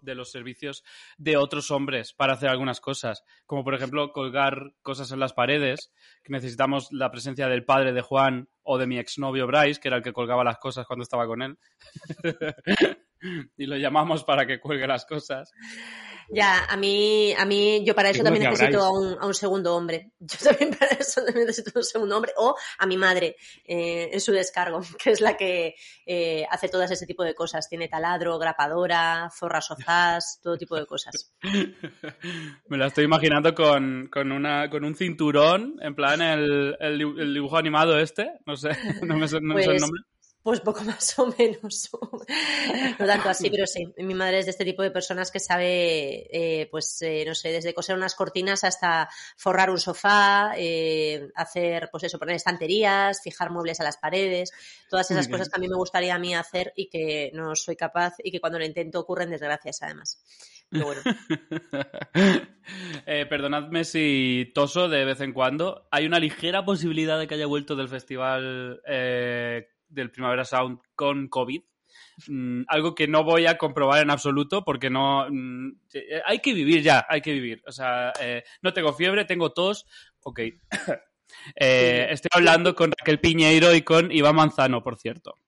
de los servicios de otros hombres para hacer algunas cosas, como por ejemplo colgar cosas en las paredes, que necesitamos la presencia del padre de Juan o de mi exnovio Bryce, que era el que colgaba las cosas cuando estaba con él. y lo llamamos para que cuelgue las cosas. Ya, a mí, a mí, yo para eso también necesito a un, a un segundo hombre. Yo también para eso también necesito un segundo hombre. O a mi madre eh, en su descargo, que es la que eh, hace todas ese tipo de cosas. Tiene taladro, grapadora, zorra sofás, todo tipo de cosas. Me la estoy imaginando con, con, una, con un cinturón, en plan el, el, dibu- el dibujo animado este, no sé, no me sé, no me sé el Pues, nombre. Pues poco más o menos. no tanto así, pero sí. Mi madre es de este tipo de personas que sabe, eh, pues, eh, no sé, desde coser unas cortinas hasta forrar un sofá, eh, hacer, pues eso, poner estanterías, fijar muebles a las paredes, todas esas cosas que a mí me gustaría a mí hacer y que no soy capaz y que cuando lo intento ocurren desgracias además. Pero bueno. Eh, perdonadme si toso de vez en cuando. Hay una ligera posibilidad de que haya vuelto del festival eh, del Primavera Sound con COVID. Mm, algo que no voy a comprobar en absoluto porque no... mm, eh, hay que vivir ya, hay que vivir. O sea, eh, no tengo fiebre, tengo tos. Ok. Eh, estoy hablando con Raquel Piñeiro y con Iván Manzano, por cierto.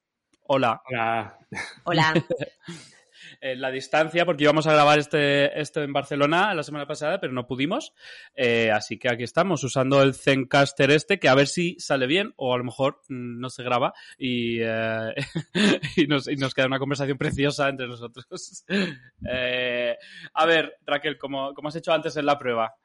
Hola. Hola. Hola. en la distancia, porque íbamos a grabar este, esto en Barcelona la semana pasada, pero no pudimos. Eh, así que aquí estamos, usando el Zencaster este, que a ver si sale bien, o a lo mejor mm, no se graba y, eh, y, nos, y nos queda una conversación preciosa entre nosotros. Eh, a ver, Raquel, como, como has hecho antes en la prueba,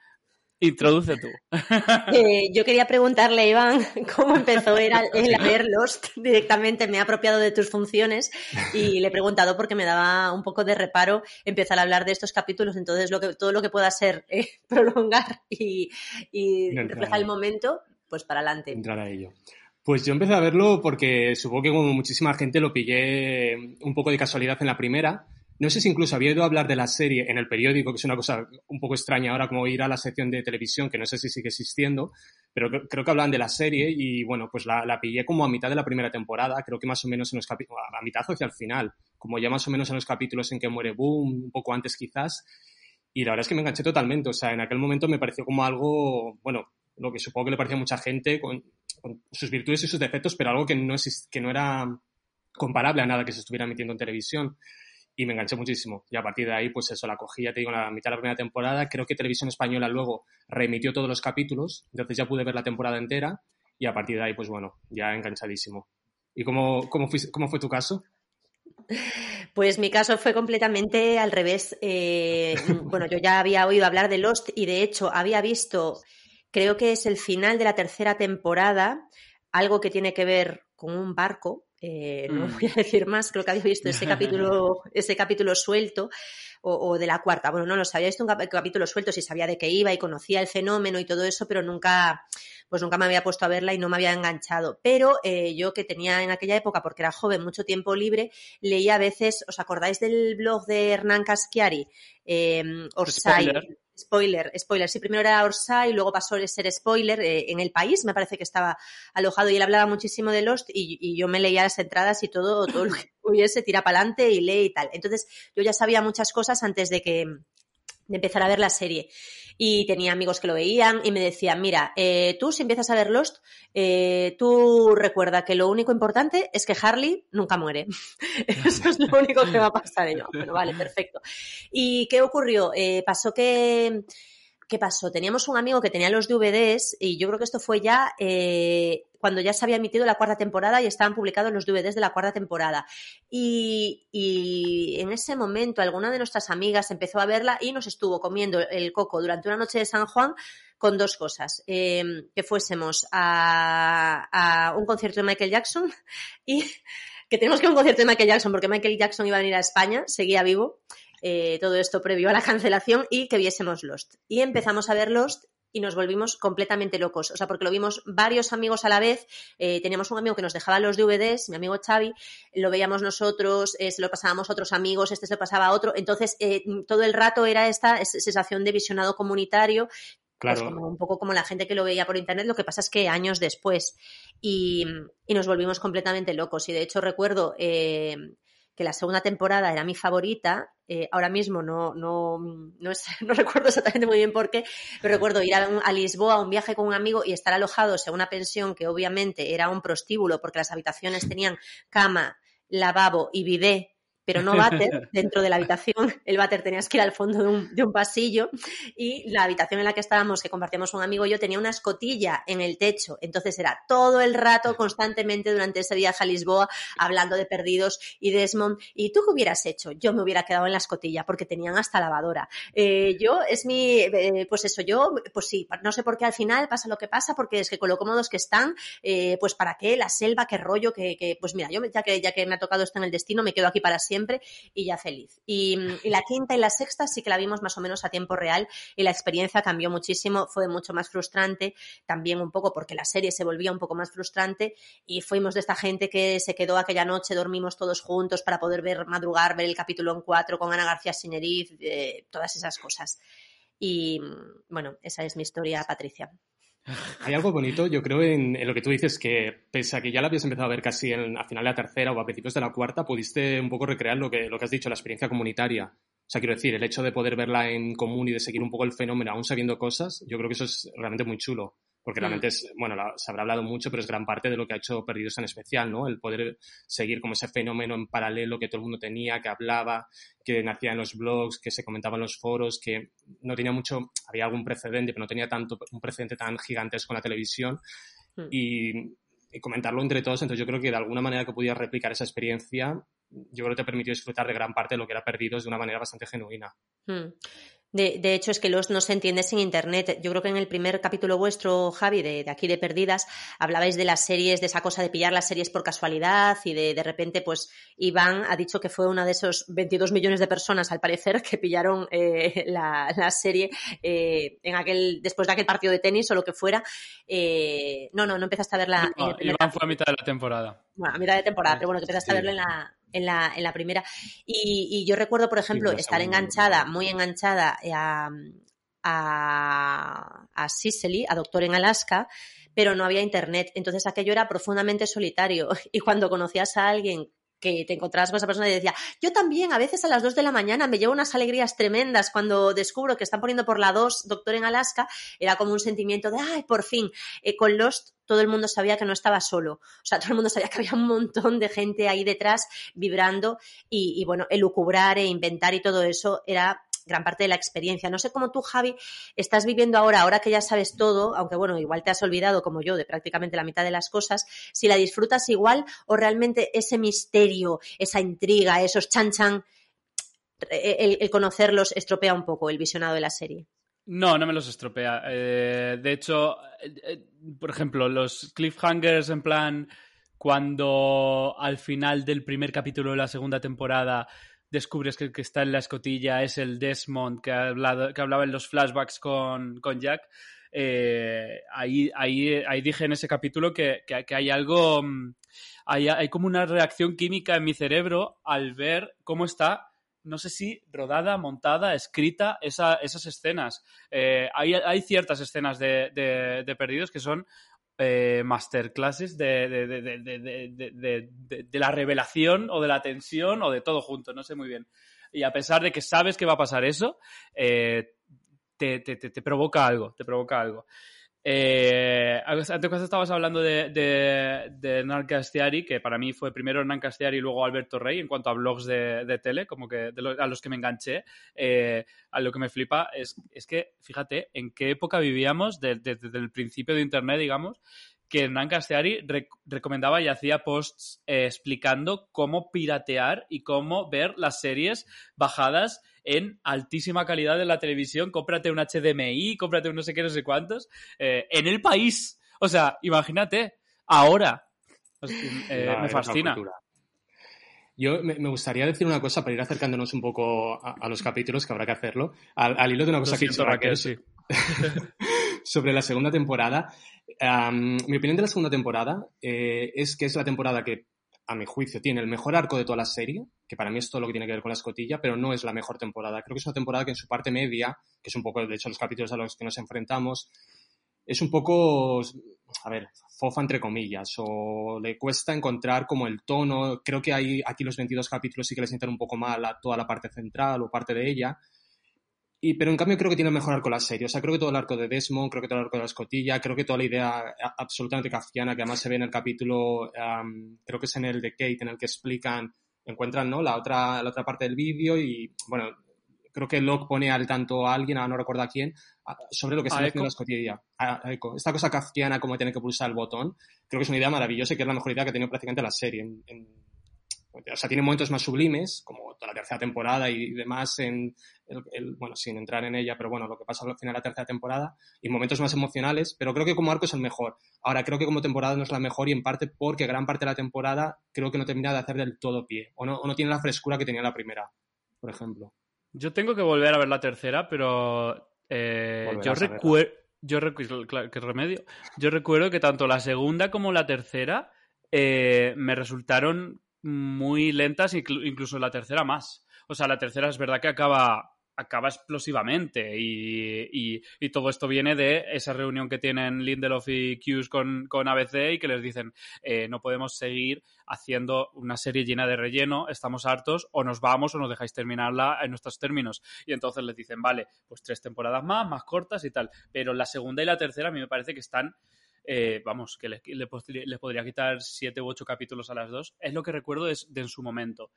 introduce tú. Eh, yo quería preguntarle, Iván, cómo empezó ver Lost directamente. Me ha apropiado de tus funciones y le he preguntado porque me daba un poco de reparo empezar a hablar de estos capítulos. Entonces, lo que, todo lo que pueda ser eh, prolongar y, y No entrar. reflejar el momento, pues para adelante. entrar a ello. Pues yo empecé a verlo porque supongo que como muchísima gente lo pillé un poco de casualidad en la primera. No sé si incluso había ido hablar de la serie en el periódico, que es una cosa un poco extraña ahora, como ir a la sección de televisión, que no sé si sigue existiendo, pero cre- creo que hablan de la serie y bueno, pues la, pillé como a mitad de la primera temporada, creo que más o menos en los capítulos, a mitad hacia el final, como ya más o menos en los capítulos en que muere Boom, un poco antes quizás, y la verdad es que me enganché totalmente, o sea, en aquel momento me pareció como algo, bueno, lo que supongo que le parecía a mucha gente, con, con sus virtudes y sus defectos, pero algo que no, exist- que no era comparable a nada que se estuviera emitiendo en televisión. Y me enganché muchísimo. Y a partir de ahí, pues eso, la cogí, ya te digo, en la mitad de la primera temporada. Creo que Televisión Española luego reemitió todos los capítulos, entonces ya pude ver la temporada entera. Y a partir de ahí, pues bueno, ya enganchadísimo. ¿Y cómo, cómo, cómo fue tu caso? Pues mi caso fue completamente al revés. Eh, bueno, yo ya había oído hablar de Lost y de hecho había visto, creo que es el final de la tercera temporada, algo que tiene que ver con un barco. Eh, no Mm. voy a decir más, creo que había visto ese capítulo, ese capítulo suelto. O, o de la cuarta, bueno, no lo sabía, había visto un cap- capítulo suelto, si sabía de qué iba y conocía el fenómeno y todo eso, pero nunca, pues nunca me había puesto a verla y no me había enganchado. Pero eh, yo que tenía en aquella época, porque era joven, mucho tiempo libre, leía a veces, ¿os acordáis del blog de Hernán Caschiari? Eh, Orsay. Spoiler. Spoiler, spoiler. Sí, primero era Orsay, luego pasó a ser spoiler. eh, en el país me parece que estaba alojado y él hablaba muchísimo de Lost y, y yo me leía las entradas y todo, todo lo que hubiese, tira para adelante y lee y tal. Entonces yo ya sabía muchas cosas antes de que de empezar a ver la serie. Y tenía amigos que lo veían y me decían, mira, eh, tú si empiezas a ver Lost, eh, tú recuerda que lo único importante es que Harley nunca muere. Eso es lo único que va a pasar. Y yo, bueno, vale, perfecto. ¿Y qué ocurrió? Eh, pasó que ¿qué pasó? Teníamos un amigo que tenía los DVDs y yo creo que esto fue ya eh, cuando ya se había emitido la cuarta temporada y estaban publicados los DVDs de la cuarta temporada. Y, en ese momento alguna de nuestras amigas empezó a verla y nos estuvo comiendo el coco durante una noche de San Juan con dos cosas. Em, que fuésemos a, un concierto de Michael Jackson y que tenemos que ir a un concierto de Michael Jackson porque Michael Jackson iba a venir a España, seguía vivo. Eh, todo esto previo a la cancelación y que viésemos Lost. Y empezamos a ver Lost y nos volvimos completamente locos. O sea, porque lo vimos varios amigos a la vez. Eh, teníamos un amigo que nos dejaba los DVDs, mi amigo Xavi, lo veíamos nosotros, eh, se lo pasábamos a otros amigos, este se lo pasaba a otro. Entonces, todo el rato era esta sensación de visionado comunitario. Pues claro. como, un poco como la gente que lo veía por internet, lo que pasa es que años después y, nos volvimos completamente locos. Y de hecho recuerdo que la segunda temporada era mi favorita. Eh, ahora mismo no, no, no, no, recuerdo exactamente muy bien por qué, pero recuerdo ir a, a, Lisboa a un viaje con un amigo y estar alojados en una pensión que obviamente era un prostíbulo porque las habitaciones tenían cama, lavabo y bidet pero no váter dentro de la habitación. El váter tenías que ir al fondo de un, pasillo y la habitación en la que estábamos, que compartíamos un amigo y yo, tenía una escotilla en el techo. Entonces era todo el rato, constantemente, durante ese viaje a Lisboa, hablando de Perdidos y Desmond. ¿Y tú qué hubieras hecho? Yo me hubiera quedado en la escotilla porque tenían hasta lavadora. Eh, yo, es mi, eh, pues eso, yo, pues sí, no sé por qué al final pasa lo que pasa, porque es que con lo cómodos que están, eh, pues para qué, la selva, qué rollo, que, que, pues mira, yo ya que, ya que me ha tocado esto en el destino, me quedo aquí para siempre siempre y ya feliz. Y, la quinta y la sexta sí que la vimos más o menos a tiempo real y la experiencia cambió muchísimo, fue mucho más frustrante, también un poco porque la serie se volvía un poco más frustrante y fuimos de esta gente que se quedó aquella noche, dormimos todos juntos para poder ver madrugar, ver el capítulo en cuatro con Ana García Sineriz, eh, todas esas cosas. Y bueno, esa es mi historia, Patricia. Hay algo bonito, yo creo, en, lo que tú dices, que pese a que ya la habías empezado a ver casi en, a final de la tercera o a principios de la cuarta, pudiste un poco recrear lo que, lo que has dicho, la experiencia comunitaria. O sea, quiero decir, el hecho de poder verla en común y de seguir un poco el fenómeno aún sabiendo cosas, yo creo que eso es realmente muy chulo porque mm. realmente es, bueno, se habrá hablado mucho, pero es gran parte de lo que ha hecho Perdidos en especial, ¿no? El poder seguir como ese fenómeno en paralelo que todo el mundo tenía, que hablaba, que nacía en los blogs, que se comentaba en los foros, que no tenía mucho, había algún precedente, pero no tenía tanto, un precedente tan gigantesco con la televisión. Mm. Y, comentarlo entre todos, entonces yo creo que de alguna manera que pudieras replicar esa experiencia, yo creo que te permitió disfrutar de gran parte de lo que era Perdidos de una manera bastante genuina. Mm. De, de, hecho, es que los no se entiende sin Internet. Yo creo que en el primer capítulo vuestro, Javi, de, de, aquí de Perdidas, hablabais de las series, de esa cosa de pillar las series por casualidad y de de repente, pues, Iván ha dicho que fue una de esos 22 millones de personas, al parecer, que pillaron eh, la, la, serie eh, en aquel, después de aquel partido de tenis o lo que fuera. Eh, no, no, no empezaste a verla. No, Iván fue a mitad de la temporada. Bueno, a mitad de temporada, pero bueno, que empezaste a verlo en la, en la, en la primera. Y, y, yo recuerdo, por ejemplo, estar enganchada, muy enganchada a, a, a Sicily, a Doctor en Alaska, pero no había internet. Entonces aquello era profundamente solitario. Y cuando conocías a alguien que te encontrabas con esa persona y decía, yo también, a veces a las 2 de la mañana me llevo unas alegrías tremendas cuando descubro que están poniendo por la 2 Doctor en Alaska, era como un sentimiento de, ay, por fin, eh, con Lost todo el mundo sabía que no estaba solo, o sea, todo el mundo sabía que había un montón de gente ahí detrás vibrando y, y bueno, elucubrar e inventar y todo eso era gran parte de la experiencia. No sé cómo tú, Javi, estás viviendo ahora, ahora que ya sabes todo, aunque bueno, igual te has olvidado como yo de prácticamente la mitad de las cosas, si la disfrutas igual o realmente ese misterio, esa intriga, esos chan chan, el, el conocerlos estropea un poco el visionado de la serie. No, no me los estropea. Eh, de hecho, eh, eh, por ejemplo, los cliffhangers en plan cuando al final del primer capítulo de la segunda temporada descubres que el que está en la escotilla es el Desmond que, ha hablado, que hablaba en los flashbacks con, con Jack. Eh, ahí, ahí, ahí dije en ese capítulo que, que, hay algo, mm, hay, hay, como una reacción química en mi cerebro al ver cómo está, no sé si rodada, montada, escrita esa, esas escenas. Eh, hay, hay, ciertas escenas de, de, Perdidos que son eh, masterclasses de, de, de, de, la revelación o de la tensión o de todo junto, no sé muy bien. Y a pesar de que sabes que va a pasar eso, eh, te, te, te, provoca algo, te provoca algo. Eh, antes estabas hablando de, de, de Hernán Castiari, que para mí fue primero Hernán Castiari y luego Alberto Rey en cuanto a blogs de, de tele, como que a los que me enganché, eh, a lo que me flipa es, es que, fíjate, en qué época vivíamos desde el principio de Internet, digamos, que Hernán Castiari recomendaba y hacía posts eh, explicando cómo piratear y cómo ver las series bajadas en altísima calidad de la televisión. Cómprate un HDMI, cómprate un no sé qué, no sé cuántos, eh, en el país. O sea, imagínate, ahora. Eh, me fascina. Yo me, gustaría decir una cosa para ir acercándonos un poco a, los capítulos, que habrá que hacerlo, al, hilo de una cosa que Raquel, sí. sobre la segunda temporada. mi opinión de la segunda temporada eh, es que es la temporada que, a mi juicio, tiene el mejor arco de toda la serie, que para mí es todo lo que tiene que ver con la escotilla, pero no es la mejor temporada. Creo que es una temporada que en su parte media, que es un poco, de hecho, los capítulos a los que nos enfrentamos, es un poco, a ver, fofa entre comillas, o le cuesta encontrar como el tono. Creo que hay aquí los 22 capítulos sí que les sientan un poco mal a toda la parte central o parte de ella. Y, pero en cambio creo que tiene mejor arco la serie. O sea, creo que todo el arco de Desmond, creo que todo el arco de la escotilla, creo que toda la idea absolutamente kafkiana que además se ve en el capítulo, creo que es en el de Kate, en el que explican, encuentran ¿no? la, otra, la otra parte del vídeo y, bueno, creo que Locke pone al tanto a alguien, no recuerdo a quién, sobre lo que está haciendo la escotilla. Esta cosa kafkiana como tiene que pulsar el botón, creo que es una idea maravillosa y que es la mejor idea que ha tenido prácticamente la serie en o sea, tiene momentos más sublimes, como toda la tercera temporada y demás, en el, bueno, sin entrar en ella, pero bueno, lo que pasa al final de la tercera temporada, y momentos más emocionales, pero creo que como arco es el mejor. Ahora, creo que como temporada no es la mejor y en parte porque gran parte de la temporada creo que no termina de hacer del todo pie, o no, o no tiene la frescura que tenía la primera, por ejemplo. Yo tengo que volver a ver la tercera, pero eh, yo recuerdo... Yo recuerdo, qué remedio. Yo recuerdo que tanto la segunda como la tercera eh, me resultaron muy lentas, incluso la tercera más. O sea, la tercera es verdad que acaba, acaba explosivamente y, y, todo esto viene de esa reunión que tienen Lindelof y Hughes con, con ABC y que les dicen eh, no podemos seguir haciendo una serie llena de relleno, estamos hartos, o nos vamos o nos dejáis terminarla en nuestros términos. Y entonces les dicen, vale, pues tres temporadas más, más cortas y tal. Pero la segunda y la tercera a mí me parece que están eh, vamos, que les, podría quitar siete u ocho capítulos a las dos. Es lo que recuerdo de, en su momento.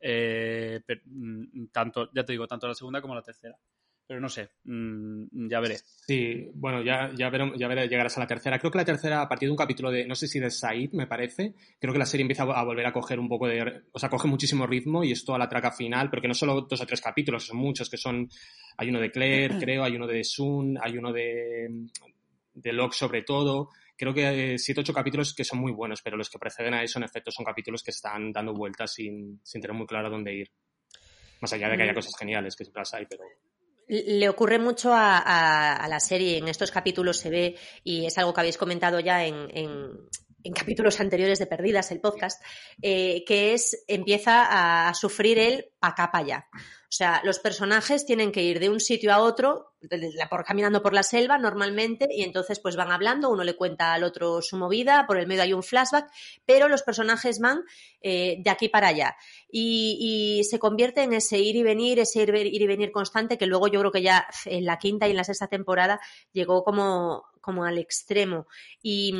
Eh, mm, tanto, ya te digo, tanto la segunda como la tercera. Pero no sé, mm, ya veré. Sí, bueno, ya, ya, veré, ya veré, llegarás a la tercera. Creo que la tercera, a partir de un capítulo de, no sé si de Said, me parece, creo que la serie empieza a volver a coger un poco de, o sea, coge muchísimo ritmo y es toda la traca final, porque no solo dos o tres capítulos, son muchos, que son, hay uno de Claire, creo, hay uno de Sun, hay uno de, de Locke sobre todo. Creo que hay siete ocho capítulos que son muy buenos, pero los que preceden a eso, en efecto, son capítulos que están dando vueltas sin, sin tener muy claro dónde ir. Más allá de que haya mm. cosas geniales, que siempre las hay, pero... Le ocurre mucho a, la serie, en estos capítulos se ve, y es algo que habéis comentado ya en, en capítulos anteriores de Perdidas, el podcast, eh, que es, empieza a sufrir el pa' acá, pa' allá. O sea, los personajes tienen que ir de un sitio a otro, por, caminando por la selva normalmente, y entonces pues van hablando, uno le cuenta al otro su movida, por el medio hay un flashback, pero los personajes van eh, de aquí para allá. Y, se convierte en ese ir y venir, ese ir, ir y venir constante, que luego yo creo que ya en la quinta y en la sexta temporada llegó como, como al extremo. Y,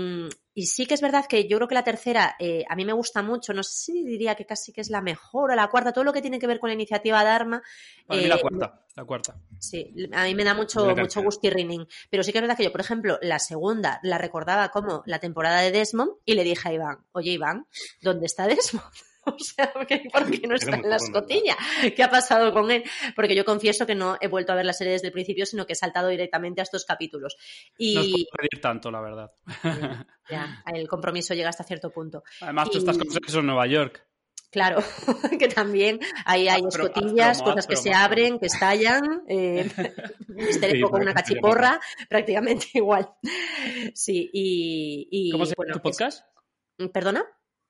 y sí que es verdad que yo creo que la tercera eh, a mí me gusta mucho, no sé si diría que casi que es la mejor o la cuarta, todo lo que tiene que ver con la iniciativa Dharma. A mí la eh, cuarta, la cuarta. Sí, a mí me da mucho, mucho gusto y rinning. Pero sí que es verdad que yo, por ejemplo, la segunda la recordaba como la temporada de Desmond y le dije a Iván, oye Iván, ¿dónde está Desmond? O sea, ¿por qué no está en la escotilla? ¿Qué ha pasado con él? Porque yo confieso que no he vuelto a ver la serie desde el principio, sino que he saltado directamente a estos capítulos. Y... No es pedir tanto, la verdad. Ya, el compromiso llega hasta cierto punto. Además, tú estás con eso en Nueva York. Claro, que también ahí hay escotillas, cosas que se abren, que estallan, eh, con una cachiporra, prácticamente igual. Sí, y... ¿Cómo se llama tu podcast? ¿Perdona?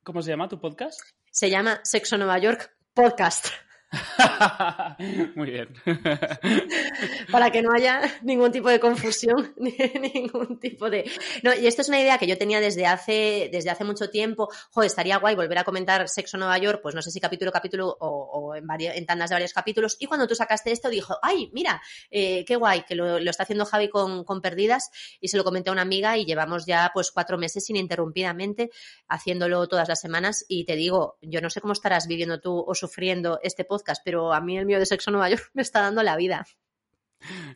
¿Cómo se llama tu podcast? Se llama Sexo Nueva York Podcast. Muy bien. Para que no haya ningún tipo de confusión, ni ningún tipo de. No, y esto es una idea que yo tenía desde hace, desde hace mucho tiempo. Joder, estaría guay volver a comentar Sexo Nueva York, pues no sé si capítulo capítulo o, en, varios, en tandas de varios capítulos. Y cuando tú sacaste esto, dijo, ay, mira, eh, qué guay, que lo, lo, está haciendo Javi con, con Perdidas. Y se lo comenté a una amiga y llevamos ya pues cuatro meses ininterrumpidamente haciéndolo todas las semanas. Y te digo, yo no sé cómo estarás viviendo tú o sufriendo este podcast pero a mí el mío de Sexo Nueva York me está dando la vida.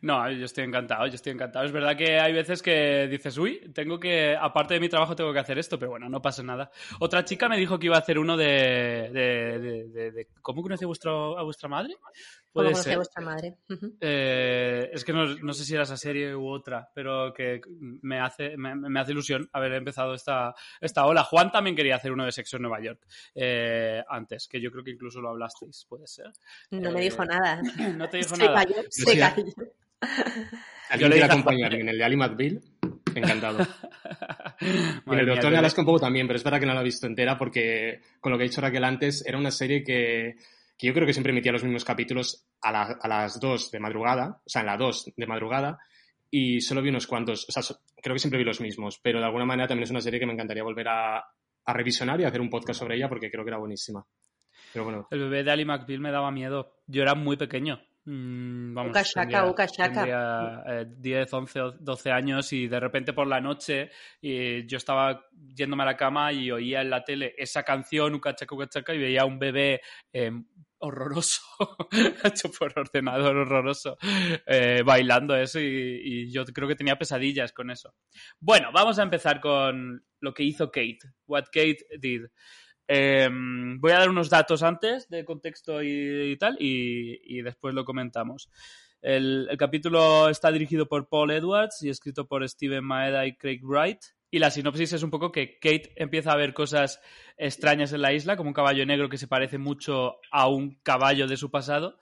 No, yo estoy encantado, yo estoy encantado. Es verdad que hay veces que dices, uy, tengo que, aparte de mi trabajo, tengo que hacer esto, pero bueno, no pasa nada. Otra chica me dijo que iba a hacer uno de. de, de, de ¿Cómo conoce vuestro, a vuestra madre? Puede ¿Cómo conoce a vuestra madre? Uh -huh. eh, es que no, no, sé si era esa serie u otra, pero que me hace, me, me, hace ilusión haber empezado esta, esta ola. Juan también quería hacer uno de sexo en Nueva York eh, antes, que yo creo que incluso lo hablasteis, puede ser. No me dijo nada. No te dijo se nada. Cayó, se cayó. Alguien quiere acompañarme en el de Ali McBeal, encantado. y en el Doctor de Alaska un poco también, pero es verdad que no la he visto entera porque, con lo que ha dicho Raquel antes, era una serie que, que yo creo que siempre emitía los mismos capítulos a, a las 2 de madrugada, o sea, en la 2 de madrugada, y solo vi unos cuantos, o sea, creo que siempre vi los mismos, pero de alguna manera también es una serie que me encantaría volver a, a revisionar y hacer un podcast sobre ella porque creo que era buenísima. Pero bueno. El bebé de Ali McBeal me daba miedo. Yo era muy pequeño. Mm, vamos, uka shaka, uka shaka. Tendría, eh, 10, 11, 12 años y de repente por la noche y yo estaba yéndome a la cama y oía en la tele esa canción, uka chaka, uka chaka, y veía a un bebé eh, horroroso, hecho por ordenador horroroso, eh, bailando eso y, y, yo creo que tenía pesadillas con eso. Bueno, vamos a empezar con lo que hizo Kate, what Kate did. Eh, voy a dar unos datos antes de contexto y, tal, y, después lo comentamos. El, capítulo está dirigido por Paul Edwards y escrito por Steven Maeda y Craig Wright. Y la sinopsis es un poco que Kate empieza a ver cosas extrañas en la isla, como un caballo negro que se parece mucho a un caballo de su pasado.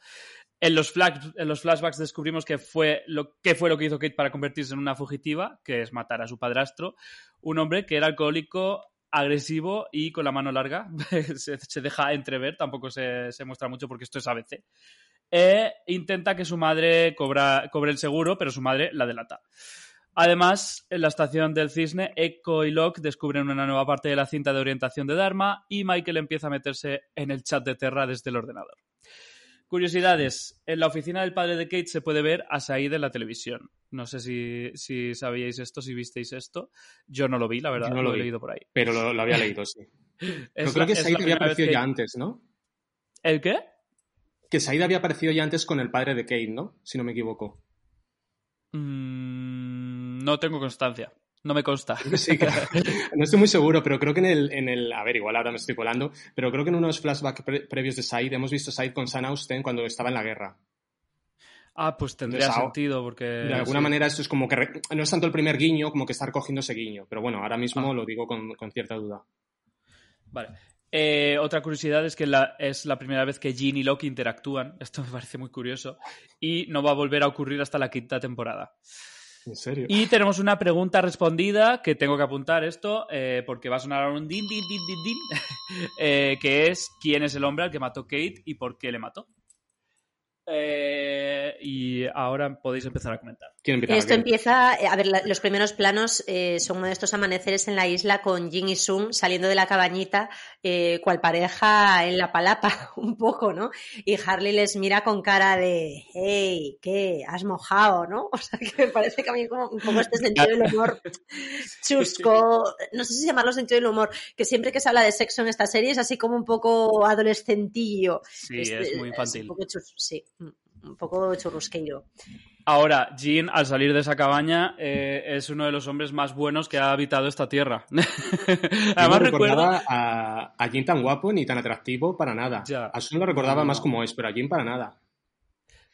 En los, en los, flashbacks descubrimos que fue, lo, que fue lo que hizo Kate para convertirse en una fugitiva, que es matar a su padrastro, un hombre que era alcohólico, agresivo y con la mano larga. se, deja entrever, tampoco se, muestra mucho porque esto es ABC. E intenta que su madre cobre el seguro, pero su madre la delata. Además, en la estación del cisne, Echo y Locke descubren una nueva parte de la cinta de orientación de Dharma y Michael empieza a meterse en el chat de Terra desde el ordenador. Curiosidades. En la oficina del padre de Kate se puede ver a Said en la televisión. No sé si, si sabíais esto, si visteis esto. Yo no lo vi, la verdad, no lo, lo he leído por ahí. Pero lo, lo había leído, sí. Pero creo que Said había aparecido que... ya antes, ¿no? ¿El qué? Que Said había aparecido ya antes con el padre de Kate, ¿no? Si no me equivoco. Mm, no tengo constancia. No me consta. Sí, claro. No estoy muy seguro, pero creo que en el, en el. A ver, igual ahora me estoy colando. Pero creo que en unos flashbacks pre previos de Said hemos visto a Said con San Austen cuando estaba en la guerra. Ah, pues tendría Entonces, sentido, porque. De alguna sí. manera, esto es como que. No es tanto el primer guiño como que estar cogiendo ese guiño. Pero bueno, ahora mismo ah. lo digo con, con, cierta duda. Vale. Eh, otra curiosidad es que la, es la primera vez que Jean y Locke interactúan. Esto me parece muy curioso. Y no va a volver a ocurrir hasta la quinta temporada. Y tenemos una pregunta respondida que tengo que apuntar esto eh, porque va a sonar un din, din, din, din, din eh, que es quién es el hombre al que mató Kate y por qué le mató. Eh, y ahora podéis empezar a comentar. Esto empieza, a ver, la, los primeros planos eh, son uno de estos amaneceres en la isla con Jin y Sun saliendo de la cabañita, eh, cual pareja en la palapa, un poco, ¿no? Y Harley les mira con cara de, hey, ¿qué? ¿Has mojado, no? O sea, que me parece que a mí como poco este sentido del humor chusco, no sé si llamarlo sentido del humor, que siempre que se habla de sexo en esta serie es así como un poco adolescentillo. Sí, es, es muy infantil. Es un poco chus, sí un poco churrusqueiro. Ahora, Jean, al salir de esa cabaña, eh, es uno de los hombres más buenos que ha habitado esta tierra. Además, no recordaba recuerdo... a, a Jean tan guapo ni tan atractivo para nada. Ya. A Sun lo recordaba no, más como es, pero a Jean para nada.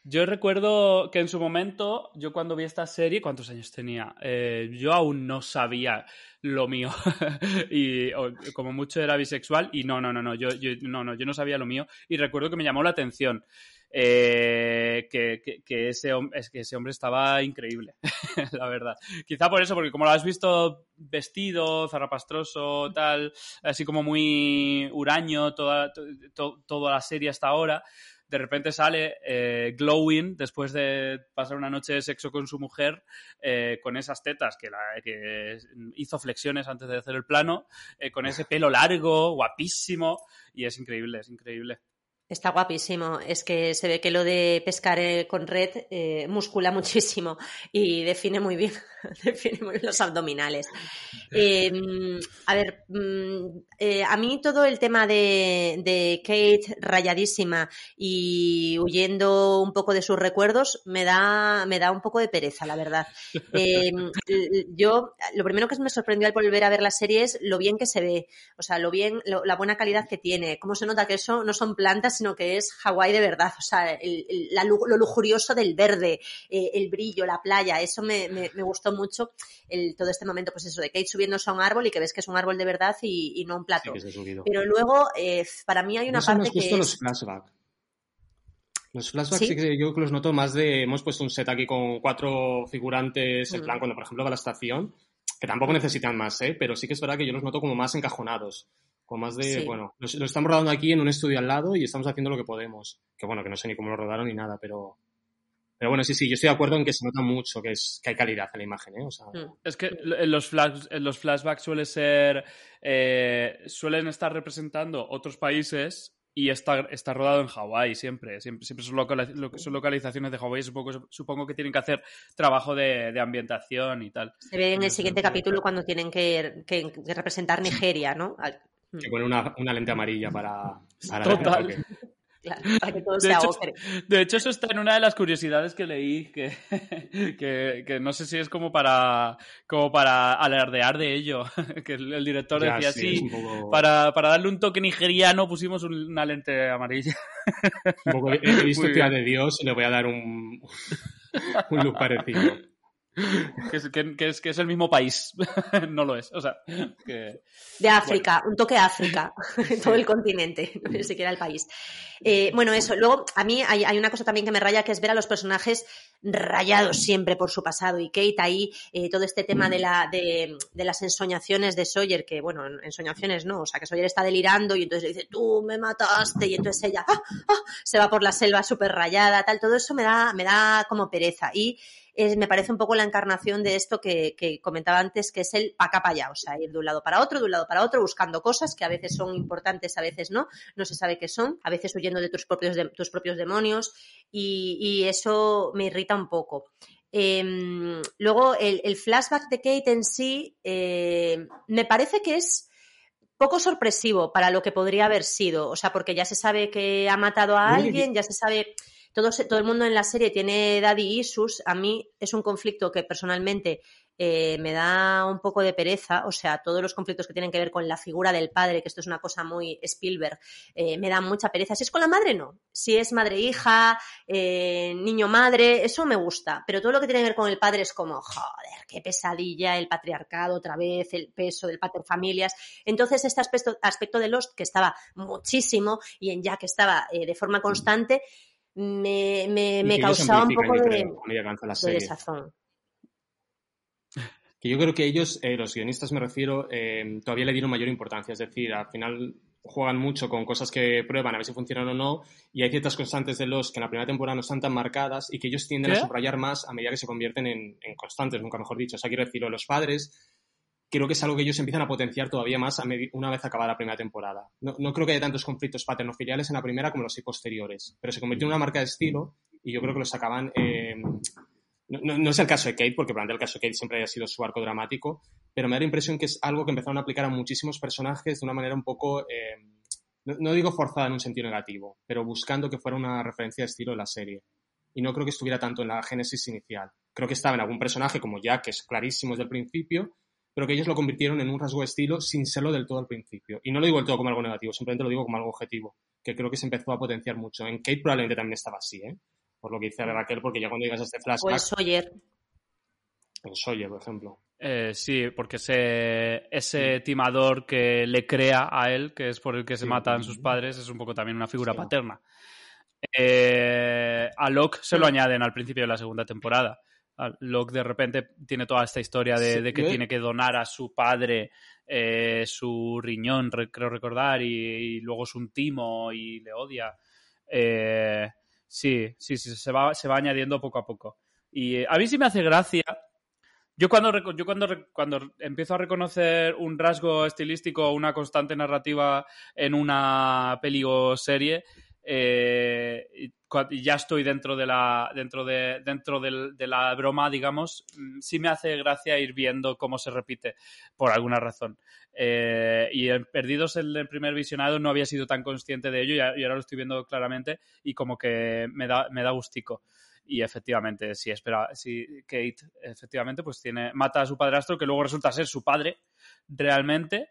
Yo recuerdo que en su momento, yo cuando vi esta serie, ¿cuántos años tenía? Eh, yo aún no sabía lo mío y o, como mucho era bisexual y no, no, no, no, yo, yo, no, no, yo no sabía lo mío y recuerdo que me llamó la atención eh, que, ese es que ese hombre estaba increíble, la verdad. Quizá por eso, porque como lo has visto vestido, zarrapastroso, tal, así como muy huraño toda, to, to, toda la serie hasta ahora, de repente sale eh, glowing después de pasar una noche de sexo con su mujer eh, con esas tetas que, hizo flexiones antes de hacer el plano, con ese pelo largo, guapísimo, y es increíble, es increíble. Está guapísimo. Es que se ve que lo de pescar eh, con red eh, muscula muchísimo y define muy bien, define muy bien los abdominales. Eh, a ver, mm, eh, a mí todo el tema de, de, Kate rayadísima y huyendo un poco de sus recuerdos me da, me da un poco de pereza, la verdad. Eh, yo, lo primero que me sorprendió al volver a ver la serie es lo bien que se ve, o sea, lo bien, lo, la buena calidad que tiene, cómo se nota que eso no son plantas sino que es Hawái de verdad, o sea, el, el, la, lo lujurioso del verde, eh, el brillo, la playa, eso me, me, me gustó mucho el, todo este momento, pues eso, de Kate subiéndose a un árbol y que ves que es un árbol de verdad y, y no un plato. Sí, Pero luego, eh, para mí hay una no parte que... Es... los flashbacks. Los flashbacks ¿Sí? sí que yo los noto más de. Hemos puesto un set aquí con cuatro figurantes, en mm. plan, cuando por ejemplo va a la estación, que tampoco necesitan más, ¿eh? pero sí que es verdad que yo los noto como más encajonados. Con más de, sí. bueno, lo, lo, estamos rodando aquí en un estudio al lado y estamos haciendo lo que podemos. Que bueno, que no sé ni cómo lo rodaron ni nada, pero, pero bueno, sí, sí, yo estoy de acuerdo en que se nota mucho que, es, que hay calidad en la imagen. ¿eh? O sea, mm. Es que en los, flash, en los flashbacks suele ser. Eh, suelen estar representando otros países y está, está rodado en Hawái siempre. Siempre, siempre son, localiz son, localizaciones de Hawái. Supongo, supongo que tienen que hacer trabajo de, de ambientación y tal. Se ve en el siguiente capítulo cuando tienen que, que, que representar Nigeria, ¿no? Que pone una, una lente amarilla para. para Total. Claro, para que todo de, se hecho, de hecho, eso está en una de las curiosidades que leí, que, que, que, no sé si es como para, como para alardear de ello, que el, el director ya, decía sí, así, poco... para, para, darle un toque nigeriano pusimos una lente amarilla. Un poco, he visto Tía de Dios y le voy a dar un, un look parecido. Que es, que, que, es, que es el mismo país. no lo es. O sea, que... De África, bueno. un toque África, todo el continente, no ni siquiera el país. Eh, bueno, eso. Luego, a mí hay, hay, una cosa también que me raya, que es ver a los personajes rayados siempre por su pasado. Y Kate ahí, eh, todo este tema de, la, de, de, las ensoñaciones de Sawyer, que bueno, ensoñaciones no, o sea, que Sawyer está delirando y entonces le dice, tú me mataste, y entonces ella ¡ah, ah! se va por la selva súper rayada, tal. Todo eso me da, me da como pereza. Y es, me parece un poco la encarnación de esto que, que comentaba antes, que es el pa' acá para allá, o sea, ir de un lado para otro, de un lado para otro, buscando cosas que a veces son importantes, a veces no, no se sabe qué son, a veces huyendo de tus propios, de, tus propios demonios, y, y, eso me irrita un poco. Eh, luego, el, el, flashback de Kate en sí, eh, me parece que es poco sorpresivo para lo que podría haber sido, o sea, porque ya se sabe que ha matado a alguien, ya se sabe todo, todo el mundo en la serie tiene daddy issues. A mí es un conflicto que personalmente eh, me da un poco de pereza, o sea, todos los conflictos que tienen que ver con la figura del padre, que esto es una cosa muy Spielberg, eh, me da mucha pereza. Si es con la madre, no. Si es madre-hija, eh, niño-madre, eso me gusta. Pero todo lo que tiene que ver con el padre es como, joder, qué pesadilla, el patriarcado otra vez, el peso del pater familias. Entonces, este aspecto, aspecto de Lost, que estaba muchísimo, y en Jack estaba eh, de forma constante, me, me, me causaba un poco de, de desazón. Que yo creo que ellos, eh, los guionistas me refiero, eh, todavía le dieron mayor importancia. Es decir, al final juegan mucho con cosas que prueban a ver si funcionan o no, y hay ciertas constantes de los que en la primera temporada no están tan marcadas y que ellos tienden ¿Qué? a subrayar más a medida que se convierten en, en constantes, nunca mejor dicho. O sea, quiero decir, los padres creo que es algo que ellos empiezan a potenciar todavía más una vez acabada la primera temporada. No, no creo que haya tantos conflictos paternofiliales en la primera como los posteriores, pero se convirtió en una marca de estilo y yo creo que los acaban... Eh, no, no, es el caso de Kate, porque probablemente el caso de Kate siempre haya sido su arco dramático, pero me da la impresión que es algo que empezaron a aplicar a muchísimos personajes de una manera un poco, eh, no, no, digo forzada en un sentido negativo, pero buscando que fuera una referencia de estilo de la serie. Y no creo que estuviera tanto en la génesis inicial. Creo que estaba en algún personaje como Jack, que es clarísimo desde el principio, pero que ellos lo convirtieron en un rasgo de estilo sin serlo del todo al principio. Y no lo digo del todo como algo negativo, simplemente lo digo como algo objetivo, que creo que se empezó a potenciar mucho. En Kate probablemente también estaba así, ¿eh? Por lo que dice Raquel, porque ya cuando llegas a este flashback... O en Sawyer. En Sawyer, por ejemplo. Eh, sí, porque ese, ese sí. timador que le crea a él, que es por el que se sí. matan sus padres, es un poco también una figura sí. paterna. Eh, a Locke se lo añaden al principio de la segunda temporada. Locke de repente tiene toda esta historia de, de que tiene que donar a su padre eh, su riñón, creo recordar, y, y, luego es un timo y le odia. Eh, sí, sí, sí, se va, se va añadiendo poco a poco. Y eh, a mí sí me hace gracia. Yo cuando, yo cuando, cuando empiezo a reconocer un rasgo estilístico o una constante narrativa en una peli o serie, eh, y ya estoy dentro de la dentro de dentro del- de la broma digamos mm, sí me hace gracia ir viendo cómo se repite por alguna razón. Eh, y en Perdidos el primer visionado no había sido tan consciente de ello y, ahora lo estoy viendo claramente y como que me da me da gustico. Y efectivamente si espera si Kate efectivamente pues tiene mata a su padrastro que luego resulta ser su padre realmente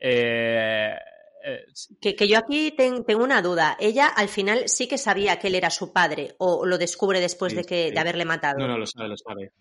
eh, eh, Que, que yo aquí ten- tengo una duda. Ella al final sí que sabía que él era su padre o lo descubre después Sí, de que sí. de haberle matado. No, no, lo sabe, lo sabe.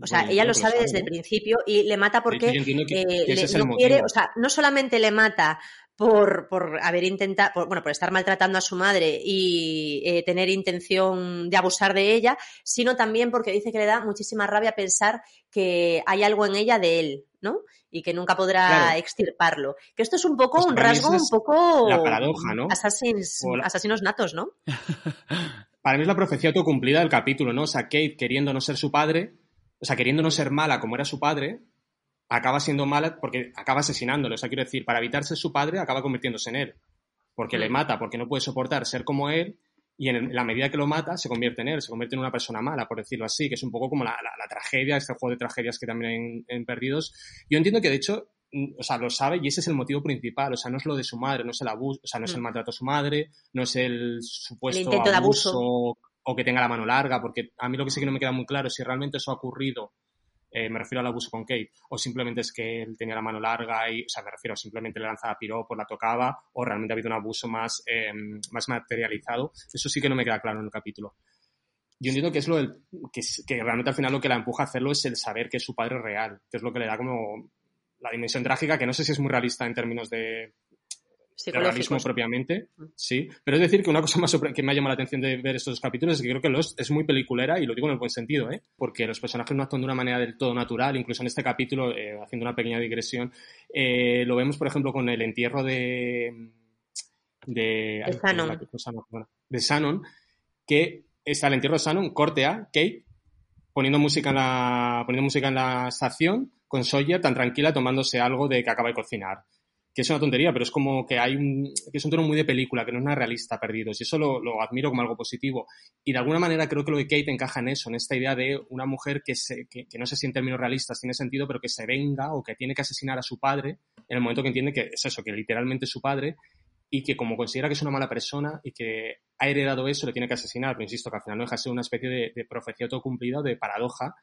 O sea, Bueno, ella lo sabe desde el principio y le mata porque que- eh, que le- no quiere, o sea, no solamente le mata por, por haber intentado, por- bueno, por estar maltratando a su madre y eh, tener intención de abusar de ella, sino también porque dice que le da muchísima rabia pensar que hay algo en ella de él, ¿no? Y que nunca podrá Claro. extirparlo. Que esto es un poco Pues un rasgo un poco la paradoja, ¿no? assassins- la- asesinos natos, ¿no? Para mí es la profecía autocumplida del capítulo, ¿no? O sea, Kate queriendo no ser su padre, o sea, queriendo no ser mala como era su padre, acaba siendo mala porque acaba asesinándolo. O sea, quiero decir, para evitar ser su padre, acaba convirtiéndose en él. Porque le Mm. mata, porque no puede soportar ser como él, y en, en la medida que lo mata, se convierte en él, se convierte en una persona mala, por decirlo así, que es un poco como la, la- la tragedia, este juego de tragedias que también hay en, en Perdidos. Yo entiendo que, de hecho, mm, o sea, lo sabe y ese es el motivo principal. O sea, no es lo de su madre, no es el abuso, o sea, no es el Mm. maltrato a su madre, no es el supuesto El intento de abuso. o que tenga la mano larga, porque a mí lo que sí que no me queda muy claro es si realmente eso ha ocurrido, eh, me refiero al abuso con Kate, o simplemente es que él tenía la mano larga y, o sea, me refiero, simplemente le lanzaba piropos, la tocaba, o realmente ha habido un abuso más, eh, más materializado. Eso sí que no me queda claro en el capítulo. Yo entiendo que es lo que, que realmente al final lo que la empuja a hacerlo es el saber que es su padre real, que es lo que le da como la dimensión trágica, que no sé si es muy realista en términos de, de realismo Psicológicos. propiamente, sí. Pero es decir que una cosa más que me ha llamado la atención de ver estos capítulos es que creo que Lost es muy peliculera y lo digo en el buen sentido, ¿eh? Porque los personajes no actúan de una manera del todo natural, incluso en este capítulo, eh, haciendo una pequeña digresión, eh, lo vemos, por ejemplo, con el entierro de... de, ay, ¿cómo es Shannon. de Shannon, que está el entierro de Shannon, corte a Kate, poniendo música en la, poniendo música en la estación, con Sawyer tan tranquila tomándose algo de que acaba de cocinar que es una tontería, pero es como que hay un, que es un tono muy de película, que no es una realista perdidos, y eso lo, lo admiro como algo positivo. Y de alguna manera creo que lo de Kate encaja en eso, en esta idea de una mujer que, se, que, no sé si en términos realistas tiene sentido, pero que se venga o que tiene que asesinar a su padre en el momento que entiende que es eso, que literalmente es su padre, y que como considera que es una mala persona y que ha heredado eso, le tiene que asesinar. Pero insisto, que al final no deja de ser una especie de, profecía autocumplida o de paradoja,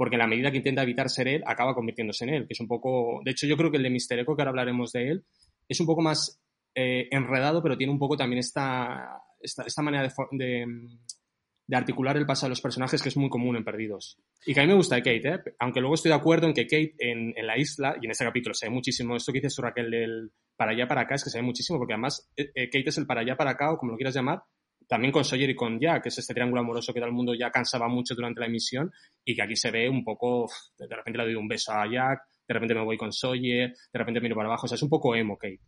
porque en la medida que intenta evitar ser él, acaba convirtiéndose en él, que es un poco... De hecho, yo creo que el de Mister Echo, que ahora hablaremos de él, es un poco más eh, enredado, pero tiene un poco también esta, esta, manera de, de, articular el pasado de los personajes que es muy común en Perdidos. Y que a mí me gusta de Kate, ¿eh? aunque luego estoy de acuerdo en que Kate en, en, la isla, y en este capítulo se ve muchísimo, esto que dices tú Raquel del para allá, para acá, es que se ve muchísimo, porque además eh, Kate es el para allá, para acá, o como lo quieras llamar, también con Sawyer y con Jack, que es este triángulo amoroso que todo el mundo ya cansaba mucho durante la emisión y que aquí se ve un poco, de repente le doy un beso a Jack, de repente me voy con Sawyer, de repente miro para abajo, o sea, es un poco emo, Kate.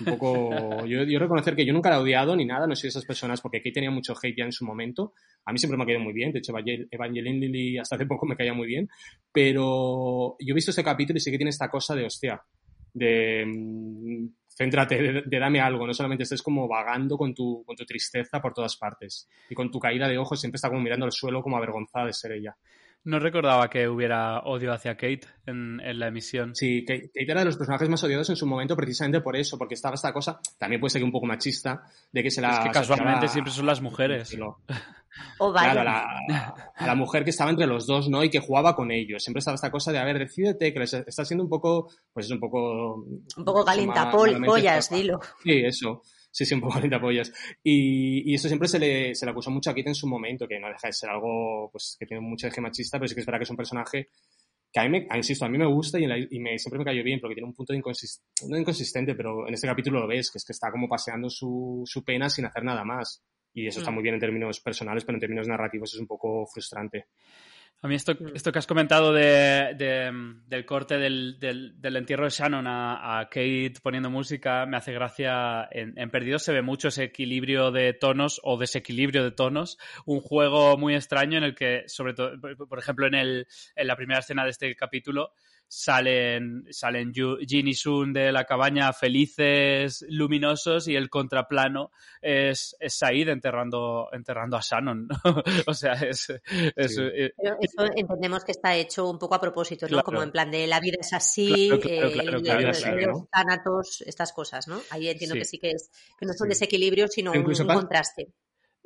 Un poco, yo, yo reconocer que yo nunca la he odiado ni nada, no soy de esas personas, porque Kate tenía mucho hate ya en su momento. A mí siempre me ha caído muy bien, de hecho Evangeline Lilly hasta hace poco me caía muy bien, pero yo he visto este capítulo y sí que tiene esta cosa de, hostia, de mm, céntrate, de, de, dame algo, no solamente estés como vagando con tu, con tu tristeza por todas partes y con tu caída de ojos siempre está como mirando al suelo como avergonzada de ser ella. No recordaba que hubiera odio hacia Kate en, en la emisión. Sí, Kate, Kate, era de los personajes más odiados en su momento precisamente por eso, porque estaba esta cosa, también puede ser que un poco machista, de que se la... Es que casualmente siempre son las mujeres. Oh, vaya. Claro, a la, a la, mujer que estaba entre los dos, ¿no? Y que jugaba con ellos. Siempre estaba esta cosa de, a ver, decídete, que les está siendo un poco, pues es un poco... Un poco calientapollas, dilo. Sí, eso. Sí, sí, un poco pollas. Y, y eso siempre se le, se le acusó mucho a Kate en su momento, que no deja de ser algo pues, que tiene mucho eje machista, pero sí que es verdad que es un personaje que a mí, me, insisto, a mí me gusta y, la, y me, siempre me cayó bien, porque tiene un punto de inconsistente, no inconsistente, pero en este capítulo lo ves, que es que está como paseando su, su pena sin hacer nada más. Y eso mm. está muy bien en términos personales, pero en términos narrativos es un poco frustrante. A mí esto, Mm. esto que has comentado de, de- del corte del, del- del entierro de Shannon a, a Kate poniendo música me hace gracia. En, en Perdidos se ve mucho ese equilibrio de tonos o desequilibrio de tonos. Un juego muy extraño en el que, sobre todo, por- por ejemplo, en, el, en la primera escena de este capítulo salen, salen Jin y Sun de la cabaña felices, luminosos y el contraplano es, es Said enterrando, enterrando a Shannon. o sea, es... es- Sí. eh, Pero eso entendemos que está hecho un poco a propósito, ¿no? Claro. Como en plan de la vida es así, los tánatos, estas cosas, ¿no? Ahí entiendo Sí. que sí que es, que no es un Sí. desequilibrio, sino un, contraste.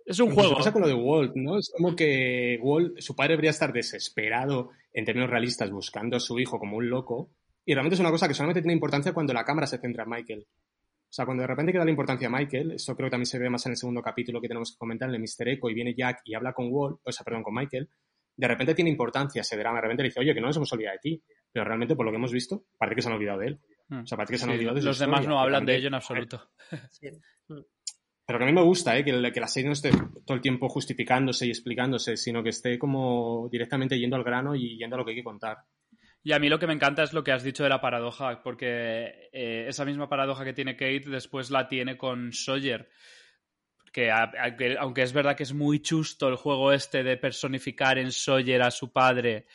Es un juego. pasa con lo de Walt, ¿no? Es como que Walt, su padre debería estar desesperado en términos realistas buscando a su hijo como un loco. Y realmente es una cosa que solamente tiene importancia cuando la cámara se centra en Michael. O sea, cuando de repente queda la importancia a Michael, esto creo que también se ve más en el segundo capítulo que tenemos que comentar, en el Mr. Echo, y viene Jack y habla con Walt, o sea, perdón, con Michael, de repente tiene importancia ese drama, de repente le dice, oye, que no nos hemos olvidado de ti. Pero realmente, por lo que hemos visto, parece que se han olvidado de él. Mm. O sea, parece que se han Sí, olvidado de su los demás no hablan de ello en absoluto. Sí. Pero que a mí me gusta, ¿eh? que, que la serie no esté todo el tiempo justificándose y explicándose, sino que esté como directamente yendo al grano y yendo a lo que hay que contar. Y a mí lo que me encanta es lo que has dicho de la paradoja, porque eh, esa misma paradoja que tiene Kate después la tiene con Sawyer. Que aunque es verdad que es muy chusto el juego este de personificar en Sawyer a su padre,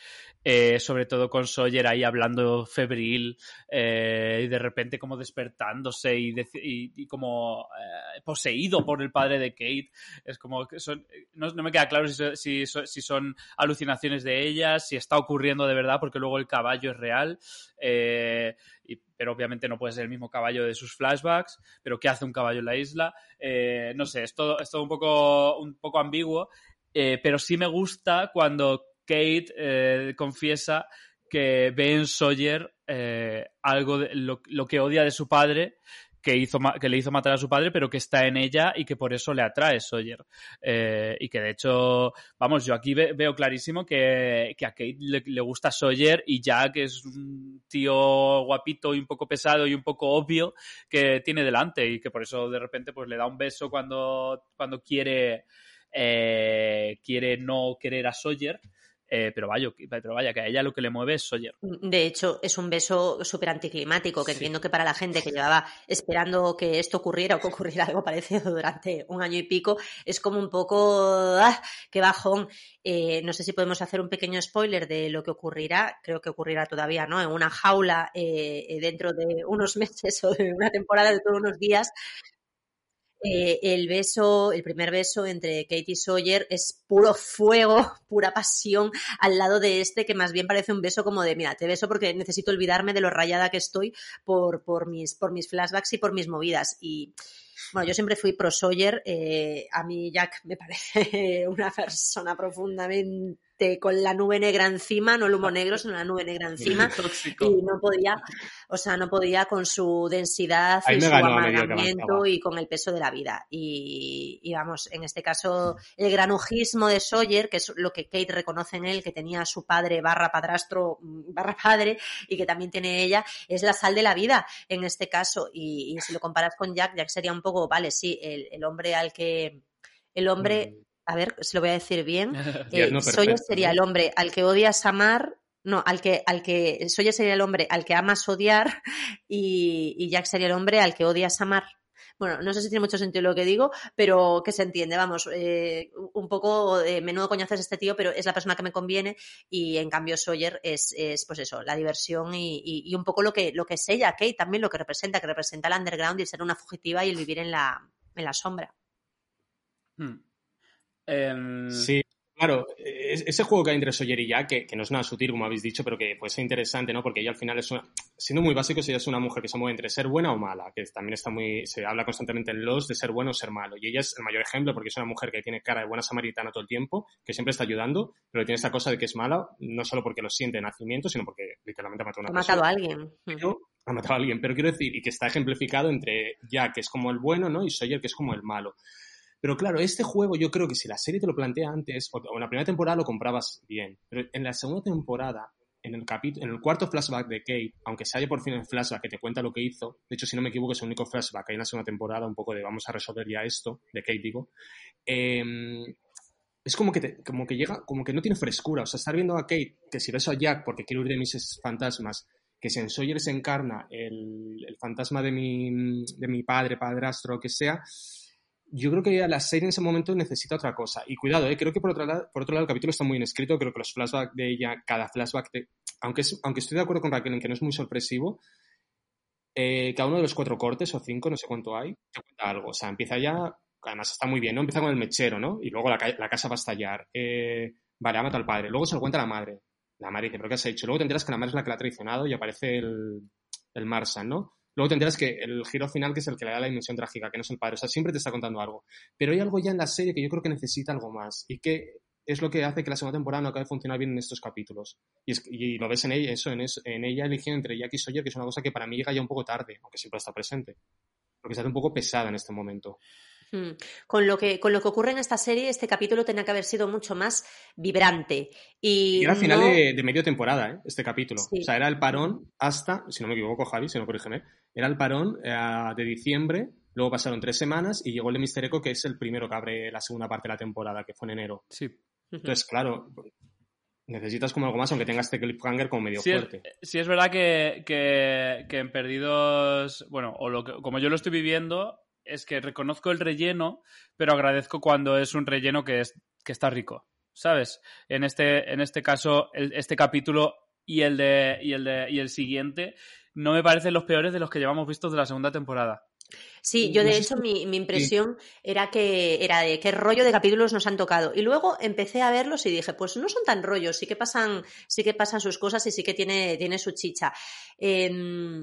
eh, sobre todo con Sawyer ahí hablando febril eh, y de repente como despertándose y, deci- y- como eh, poseído por el padre de Kate. Es como que no, me queda claro si, si so- si son alucinaciones de ella, si está ocurriendo de verdad, porque luego el caballo es real. pero obviamente no puede ser el mismo caballo de sus flashbacks. Pero ¿qué hace un caballo en la isla? No sé, es todo, es todo un, poco, un poco ambiguo. pero sí me gusta cuando Kate eh, confiesa que ve en Sawyer eh, algo de lo, que odia de su padre, que, hizo, que le hizo matar a su padre, pero que está en ella y que por eso le atrae Sawyer. Eh, y que de hecho, vamos, yo aquí ve- veo clarísimo que, que a Kate le, gusta Sawyer y Jack es un tío guapito y un poco pesado y un poco obvio que tiene delante y que por eso de repente pues le da un beso cuando, cuando quiere, quiere no querer a Sawyer. Eh, pero, vaya, pero vaya, que a ella lo que le mueve es Sawyer. De hecho, es un beso súper anticlimático, que Sí. entiendo que para la gente que llevaba esperando que esto ocurriera o que ocurriera algo parecido durante un año y pico, es como un poco, ¡ah! qué bajón. Eh, no sé si podemos hacer un pequeño spoiler de lo que ocurrirá, creo que ocurrirá todavía, ¿no? En una jaula eh, eh, dentro de unos meses o de una temporada de todos unos días. Eh, el beso, el primer beso entre Kate y Sawyer es puro fuego, pura pasión, al lado de este que más bien parece un beso como de, mira, te beso porque necesito olvidarme de lo rayada que estoy por, por, mis, por mis flashbacks y por mis movidas. Y bueno, yo siempre fui pro Sawyer, eh, a mí Jack me parece una persona profundamente con la nube negra encima, no el humo negro, sino la nube negra encima. Tóxico. Y no podía, o sea, no podía con su densidad Ahí y su amargamiento y con el peso de la vida. Y, y vamos, en este caso, el granujismo de Sawyer, que es lo que Kate reconoce en él, que tenía su padre barra padrastro mm, barra padre y que también tiene ella, es la sal de la vida en este caso. Y, y si lo comparas con Jack, Jack sería un poco, vale, sí, el, el hombre al que... El hombre, a ver, se lo voy a decir bien. Eh, perfecto, sería ¿no? el hombre al que odias amar, no, al que, al que, Sawyer sería el hombre al que amas odiar y, y Jack sería el hombre al que odias amar. Bueno, no sé si tiene mucho sentido lo que digo, pero que se entiende, vamos, eh, un poco de menudo coñazo es este tío, pero es la persona que me conviene y en cambio Sawyer es, es pues eso, la diversión y, y- y un poco lo que, lo que es ella, Kate también lo que representa, que representa el underground y el ser una fugitiva y el vivir en la, en la sombra. Hmm. Em, Sí, claro, es- ese juego que hay entre Sawyer y Jack, que, que no es nada sutil, como habéis dicho, pero que puede ser interesante, ¿no? Porque ella al final es una, siendo muy básico, ella es una mujer que se mueve entre ser buena o mala, que también está muy, se habla constantemente en los de ser bueno o ser malo. Y ella es el mayor ejemplo porque es una mujer que tiene cara de buena samaritana todo el tiempo, que siempre está ayudando, pero tiene esta cosa de que es mala, no solo porque lo siente de nacimiento, sino porque literalmente ha matado a Ha una matado persona a alguien. pero ha matado a alguien, pero quiero decir, y que está ejemplificado entre Jack, que es como el bueno, ¿no? Y Sawyer, que es como el malo. Pero claro, este juego yo creo que si la serie te lo plantea antes, o o en la primera temporada lo comprabas bien, pero en la segunda temporada, en el en el cuarto flashback de Kate, aunque se haya por fin el flashback que te cuenta lo que hizo, de hecho, si no me equivoco, es el único flashback que hay en la segunda temporada, un poco de vamos a resolver ya esto, de Kate digo, eh, es como que, como que llega, como que no tiene frescura. O sea, estar viendo a Kate, que si ves a Jack porque quiero huir de mis fantasmas, que si en Sawyer se encarna el, el fantasma de mi, de mi padre, padrastro, lo que sea, yo creo que la serie en ese momento necesita otra cosa. Y cuidado, ¿eh? creo que por otro, lado, por otro lado el capítulo está muy bien escrito, creo que los flashbacks de ella, cada flashback, aunque, es, aunque estoy de acuerdo con Raquel en que no es muy sorpresivo, eh, cada uno de los cuatro cortes o cinco, no sé cuánto hay, te cuenta algo. O sea, empieza ya, además está muy bien, ¿no? Empieza con el mechero, ¿no? Y luego la, la casa va a estallar. Eh, vale, ha matado al padre. Luego se lo cuenta la madre. La madre dice, ¿pero qué has hecho? Luego te enteras que la madre es la que la ha traicionado y aparece el, el Marsan, ¿no? Luego te enteras que el giro final, que es el que le da la dimensión trágica, que no es el padre. O sea, siempre te está contando algo. Pero hay algo ya en la serie que yo creo que necesita algo más. Y que es lo que hace que la segunda temporada no acabe de funcionar bien en estos capítulos. Y, lo ves en ella, eso, en, en ella eligiendo entre Jack y Sawyer, que es una cosa que para mí llega ya un poco tarde, aunque siempre está presente. Porque se hace un poco pesada en este momento. Con lo, que, con lo que ocurre en esta serie, este capítulo tenía que haber sido mucho más vibrante. Y, era final de, medio temporada, ¿eh? este capítulo. O sea, era el parón hasta, si no me equivoco, Javi, si no corrígeme, era el parón eh, de diciembre, luego pasaron tres semanas y llegó el de Mister Echo, que es el primero que abre la segunda parte de la temporada, que fue en enero. Sí. Entonces, claro, necesitas como algo más, aunque tengas este cliffhanger como medio fuerte. sí, es verdad que, que, en Perdidos, bueno, o lo que, como yo lo estoy viviendo, es que reconozco el relleno, pero agradezco cuando es un relleno que, es, que está rico, ¿sabes? En este, en este caso, este capítulo y el, de, y, el de, y el siguiente no me parecen los peores de los que llevamos vistos de la segunda temporada. Sí, yo de hecho mi, mi impresión era que era de qué rollo de capítulos nos han tocado. Y luego empecé a verlos y dije, pues no son tan rollos, sí que pasan, sí que pasan sus cosas y sí que tiene, tiene su chicha. Eh,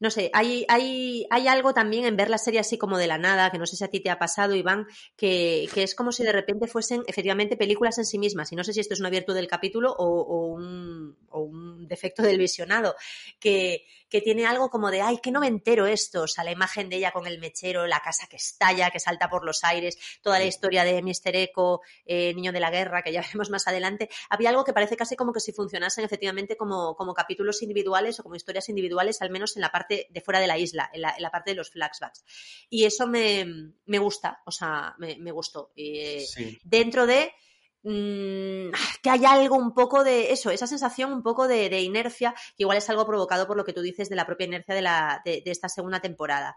no sé, hay, hay, hay algo también en ver la serie así como de la nada, que no sé si a ti te ha pasado, Iván, que, que es como si de repente fuesen efectivamente películas en sí mismas. Y no sé si esto es una virtud del capítulo o, o, un, o un defecto del visionado, que, que tiene algo como de, ay, qué noventero esto, o sea, la imagen de ella con el mechero, la casa que estalla, que salta por los aires, toda la historia de Mr. Echo, eh, Niño de la Guerra, que ya veremos más adelante, había algo que parece casi como que si funcionasen efectivamente como, como capítulos individuales o como historias individuales, al menos en la parte de fuera de la isla, en la, en la parte de los flashbacks. Y eso me, me gusta, o sea, me, me gustó. Eh, Dentro de Mm, que hay algo un poco de eso, esa sensación un poco de, inercia, que igual es algo provocado por lo que tú dices de la propia inercia de, la, de, esta segunda temporada.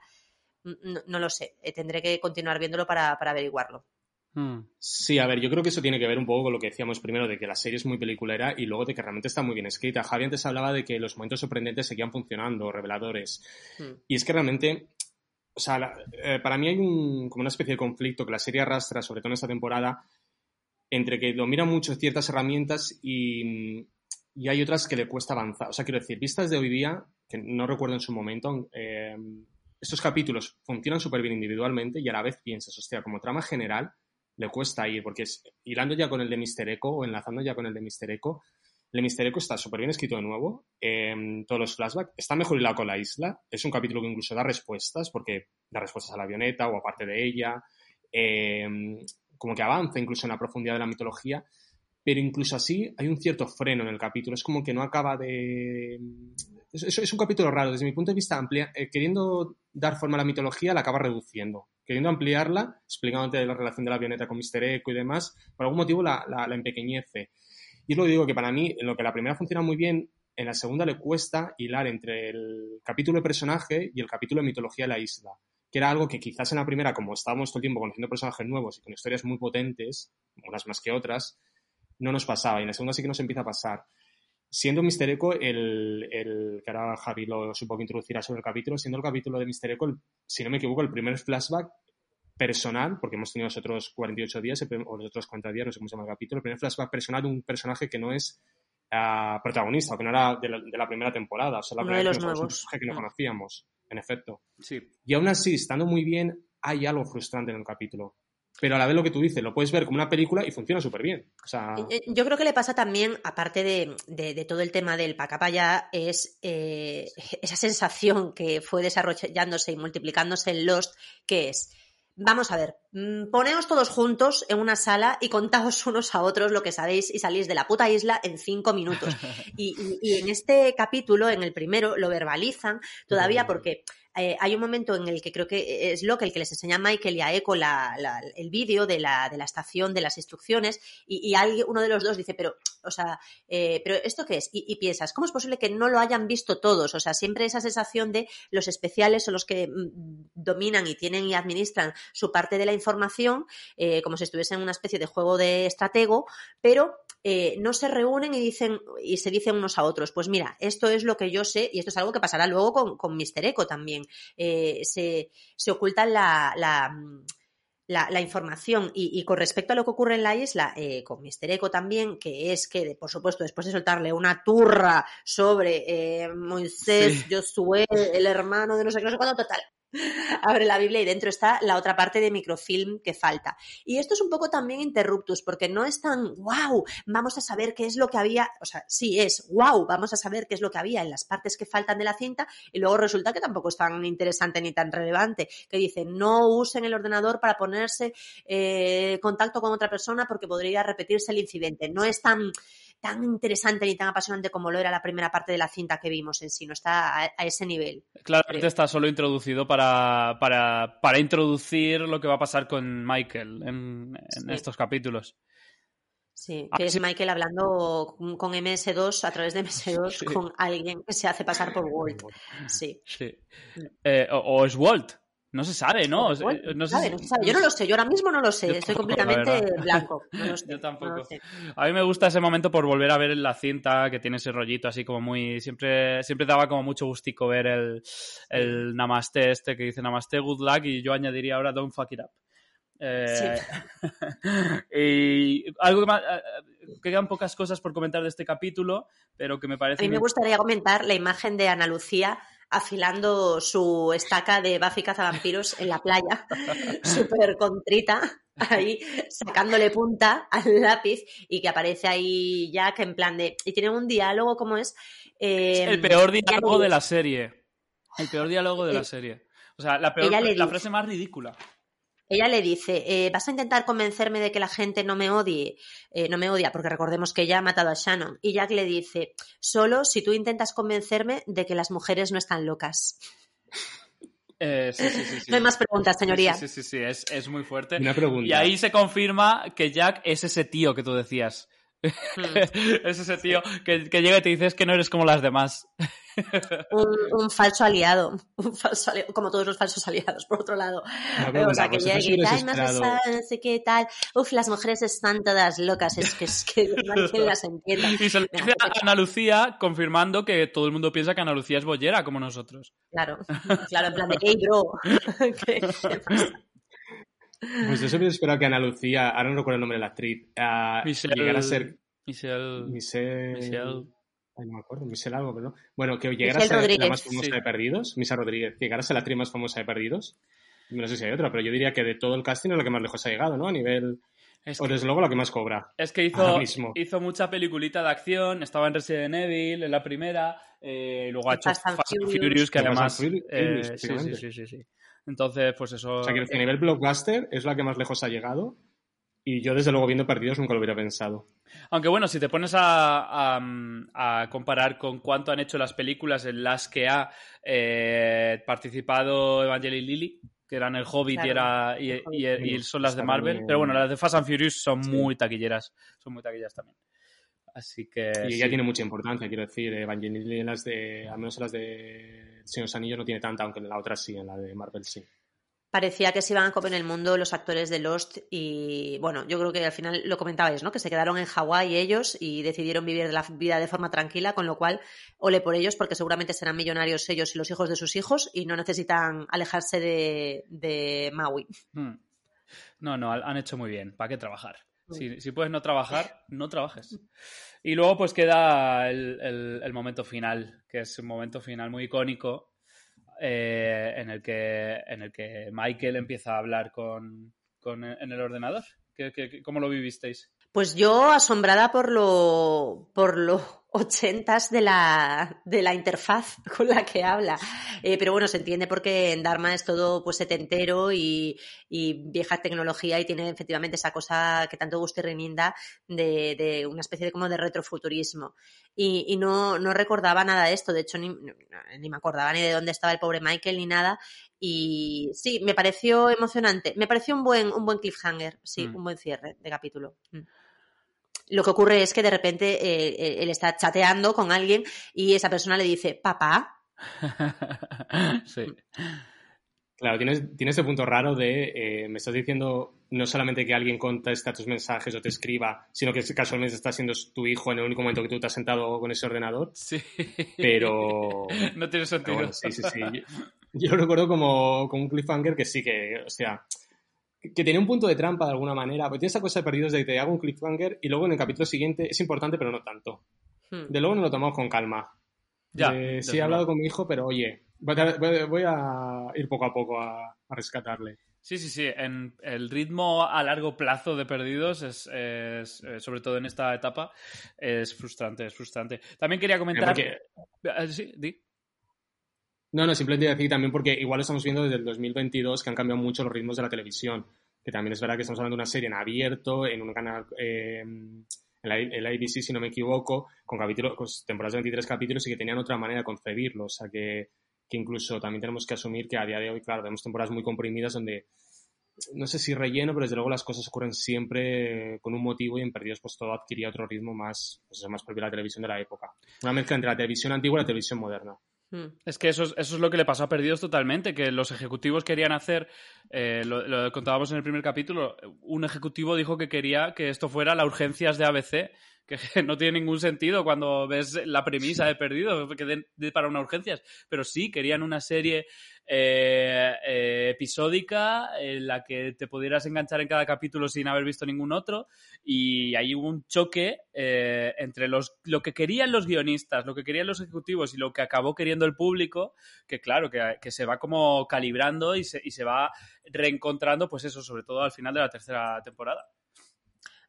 Mm, no, lo sé, eh, tendré que continuar viéndolo para, averiguarlo. Hmm. Sí, a ver, yo creo que eso tiene que ver un poco con lo que decíamos primero, de que la serie es muy peliculera y luego de que realmente está muy bien escrita. Javi antes hablaba de que los momentos sorprendentes seguían funcionando, reveladores. Hmm. Y es que realmente, o sea, eh, para mí hay un, como una especie de conflicto que la serie arrastra, sobre todo en esta temporada, entre que domina mucho ciertas herramientas y, hay otras que le cuesta avanzar. O sea, quiero decir, vistas de hoy día, que no recuerdo en su momento, eh, estos capítulos funcionan súper bien individualmente y a la vez piensas, hostia, como trama general le cuesta ir, porque es, hilando ya con el de Mister Echo o enlazando ya con el de Mister Echo, el de Mister Echo está súper bien escrito de nuevo, eh, todos los flashbacks, está mejor hilado con la isla, es un capítulo que incluso da respuestas, porque da respuestas a la avioneta o aparte de ella, eh, como que avanza incluso en la profundidad de la mitología, pero incluso así hay un cierto freno en el capítulo, es como que no acaba de... Es, es un capítulo raro, desde mi punto de vista, amplia, eh, queriendo dar forma a la mitología, la acaba reduciendo. Queriendo ampliarla, explicándote la relación de la avioneta con Mister Echo y demás, por algún motivo la, empequeñece. Y es lo digo que para mí, en lo que la primera funciona muy bien, en la segunda le cuesta hilar entre el capítulo de personaje y el capítulo de mitología de la isla que era algo que quizás en la primera, como estábamos todo el tiempo conociendo personajes nuevos y con historias muy potentes, unas más que otras, no nos pasaba. Y en la segunda sí que nos empieza a pasar. Siendo Mister Echo, el, el que ahora Javi lo supo que introducirá sobre el capítulo, siendo el capítulo de Mister Echo, si no me equivoco, el primer flashback personal, porque hemos tenido los otros 48 días, o los otros 40 días, no sé cómo se llama el capítulo, el primer flashback personal de un personaje que no es uh, protagonista, que no era de la, de la, primera temporada, o sea, la primera de los nuevos. que no conocíamos en efecto. Sí. Y aún así, estando muy bien, hay algo frustrante en el capítulo. Pero a la vez lo que tú dices, lo puedes ver como una película y funciona súper bien. O sea... Yo creo que le pasa también, aparte de, de, todo el tema del pacapaya, es eh, esa sensación que fue desarrollándose y multiplicándose en Lost, que es, vamos a ver, mm, poneos todos juntos en una sala y contaos unos a otros lo que sabéis y salís de la puta isla en cinco minutos. Y, y- y en este capítulo, en el primero, lo verbalizan todavía porque eh, hay un momento en el que creo que es Locke el que les enseña a Michael y a Echo la- el vídeo de la, de la estación, de las instrucciones, y, alguien, uno de los dos dice, pero, o sea, eh, pero ¿esto qué es? Y, y piensas, ¿cómo es posible que no lo hayan visto todos? O sea, siempre esa sensación de los especiales son los que mm, dominan y tienen y administran su parte de la información, eh, como si estuviesen en una especie de juego de estratego, pero eh, no se reúnen y dicen y se dicen unos a otros, pues mira, esto es lo que yo sé y esto es algo que pasará luego con, con Mr. Echo también. Eh, se, se ocultan la, la, mm, la- la información y, y con respecto a lo que ocurre en la isla, eh, con Mr. Echo también, que es que, por supuesto, después de soltarle una turra sobre eh, Moisés, Sí. Josué, el hermano de no sé qué, no sé cuándo, total. Abre la Biblia y dentro está la otra parte de microfilm que falta. Y esto es un poco también interruptus, porque no es tan wow, vamos a saber qué es lo que había, o sea, sí es wow, vamos a saber qué es lo que había en las partes que faltan de la cinta, y luego resulta que tampoco es tan interesante ni tan relevante, que dicen no usen el ordenador para ponerse eh, contacto con otra persona porque podría repetirse el incidente. No es tan tan interesante ni tan apasionante como lo era la primera parte de la cinta que vimos en sí, no está a, a ese nivel. Claramente está solo introducido para, para, para introducir lo que va a pasar con Michael en, en Sí. estos capítulos. Sí, Ah, que es sí. Michael hablando con con MS2 a través de MS2 Sí. con alguien que se hace pasar por Walt. Sí. Sí. Eh, o, o es Walt. No se sabe, ¿no? Walt, no sé sabe, no se sabe. Yo no lo sé, yo ahora mismo no lo sé, estoy completamente blanco. No lo sé, Yo tampoco. no lo sé. A mí me gusta ese momento por volver a ver la cinta que tiene ese rollito así como muy... Siempre, siempre daba como mucho gustico ver el, el Namaste este que dice Namaste, good luck y yo añadiría ahora don't fuck it up. Eh, y algo que más... eh, Quedan pocas cosas por comentar de este capítulo, pero que me A parece... mí me gustaría comentar la imagen de Ana Lucía afilando su estaca de Buffy cazavampiros en la playa, súper contrita, ahí sacándole punta al lápiz y que aparece ahí Jack en plan de... Y tiene un diálogo como es... eh, el peor ella diálogo de la serie. El peor diálogo de la serie. O sea, la, peor, la frase más ridícula. Ella le dice, eh, ¿vas a intentar convencerme de que la gente no me odie? Eh, no me odia, porque recordemos que ella ha matado a Shannon. Y Jack le dice, solo si tú intentas convencerme de que las mujeres no están locas. Eh, sí, sí, sí, sí. No hay más preguntas, señoría. Sí, sí, sí, sí, es, es muy fuerte. Una pregunta. Y ahí se confirma que Jack es ese tío que tú decías. Hmm. es ese tío que, que llega y te dice "Es que no eres como las demás. un, un falso aliado, un falso ali- como todos los falsos aliados, por otro lado. O sea, que ¿vosotros llegue y tal, más no sé qué tal. Uf, las mujeres están todas locas, es que, es que no hay quien las entienda. Y se lo dice a Ana Lucía confirmando que todo el mundo piensa que Ana Lucía es bollera como nosotros. Claro, claro, en plan de, hey, bro. ¿Qué- qué pasa? Pues yo se hubiera esperado que Ana Lucía, ahora no recuerdo el nombre de la actriz, Michelle... llegara a ser Michelle... Michelle... Michelle... Ay, no me acuerdo, Michelle algo, pero no. Bueno, que llegara Michelle a ser la Rodríguez. más famosa Sí. de Perdidos, Misa Rodríguez, que llegara a ser la actriz más famosa de Perdidos. No sé si hay otra, pero yo diría que de todo el casting es la que más lejos ha llegado, ¿no? A nivel... Es O desde luego la que más cobra. es que hizo, mismo. hizo mucha peliculita de acción, estaba en Resident Evil, en la primera, eh, luego ha hecho Fast and Furious. Furious, que además... Furious, eh, sí, sí, sí, sí. Entonces, pues eso... O sea, que a nivel blockbuster es la que más lejos ha llegado. Y yo, desde luego, viendo Perdidos nunca lo hubiera pensado. Aunque bueno, si te pones a, a, a comparar con cuánto han hecho las películas en las que ha eh, participado Evangeline Lilly, que eran El Hobbit y, era, y, El y- Hobbit. y son las de Marvel. Pero bueno, las de Fast and Furious son Sí. muy taquilleras. Son muy taquilleras también. Así que. y sí. ella tiene mucha importancia, quiero decir. Evangeline en las de... Al menos en las de Señor Anillos no tiene tanta, aunque en la otra sí, en la de Marvel sí. Parecía que se iban a comer el mundo los actores de Lost y bueno, yo creo que al final lo comentabais, ¿no? Que se quedaron en Hawái ellos y decidieron vivir la vida de forma tranquila, con lo cual ole por ellos porque seguramente serán millonarios ellos y los hijos de sus hijos y no necesitan alejarse de, de Maui. Hmm. No, no, han hecho muy bien. ¿Para qué trabajar? Si, puedes no trabajar, no trabajes. Y luego pues queda el, el- momento final, que es un momento final muy icónico, eh, en, el que, en el que Michael empieza a hablar con, con en el ordenador. ¿Qué, qué- qué- cómo lo vivisteis? Pues yo asombrada por lo, por lo ochentas de la, de la interfaz con la que habla. Eh, pero bueno, se entiende porque en Dharma es todo pues setentero y, y vieja tecnología y tiene efectivamente esa cosa que tanto gusta y remienda de, de una especie de como de retrofuturismo. Y, y no, no recordaba nada de esto, de hecho ni, ni me acordaba ni de dónde estaba el pobre Michael ni nada. Y sí, me pareció emocionante. Me pareció un buen, un buen cliffhanger, sí, Mm. un buen cierre de capítulo. Mm. Lo que ocurre es que de repente eh, eh, él está chateando con alguien y esa persona le dice, papá. sí. Claro, tienes, tienes este punto raro de, eh, me estás diciendo no solamente que alguien conteste a tus mensajes o te escriba, sino que casualmente está siendo tu hijo en el único momento que tú te has sentado con ese ordenador. Sí. Pero... no tiene sentido. bueno, sí, sí, sí. Yo, yo lo recuerdo como, como un cliffhanger que sí que, o sea, que, tenía un punto de trampa de alguna manera. Porque tiene esa cosa de perdidos de que te hago un cliffhanger y luego en el capítulo siguiente es importante, pero no tanto. Hmm. De luego nos lo tomamos con calma. Ya, desde sí, he hablado con mi hijo, pero oye, voy a, voy- voy a ir poco a poco a, a rescatarle. Sí, sí, sí. En el ritmo a largo plazo de perdidos es, es, eh, sobre todo en esta etapa, es frustrante, es frustrante. También quería comentar. Porque- Eh, Sí, di. No, no, simplemente decir también porque igual estamos viendo desde el 2022 que han cambiado mucho los ritmos de la televisión. Que también es verdad que estamos hablando de una serie en abierto, en un canal, eh, en, la, si no me equivoco, con, capítulos, con temporadas de 23 capítulos y que tenían otra manera de concebirlo. O sea que, que incluso también tenemos que asumir que a día de hoy, claro, vemos temporadas muy comprimidas donde no sé si relleno, pero desde luego las cosas ocurren siempre con un motivo y en Perdidos pues todo adquiría otro ritmo más, pues, más propio de la televisión de la época. Una mezcla entre la televisión antigua y la televisión moderna. Hmm. Es que eso es, eso es lo que le pasó a Perdidos totalmente, que los ejecutivos querían hacer, eh, lo, contábamos en el primer capítulo, un ejecutivo dijo que quería que esto fuera la urgencias de ABC, que no tiene ningún sentido cuando ves la premisa de Perdidos, que de para una urgencias, pero sí, querían una serie eh, eh, episódica en la que te pudieras enganchar en cada capítulo sin haber visto ningún otro. Y ahí hubo un choque eh, entre los, lo que querían los guionistas, lo que querían los ejecutivos y lo que acabó queriendo el público, que claro, que, que se va como calibrando y se, y se va reencontrando, pues eso, sobre todo al final de la tercera temporada.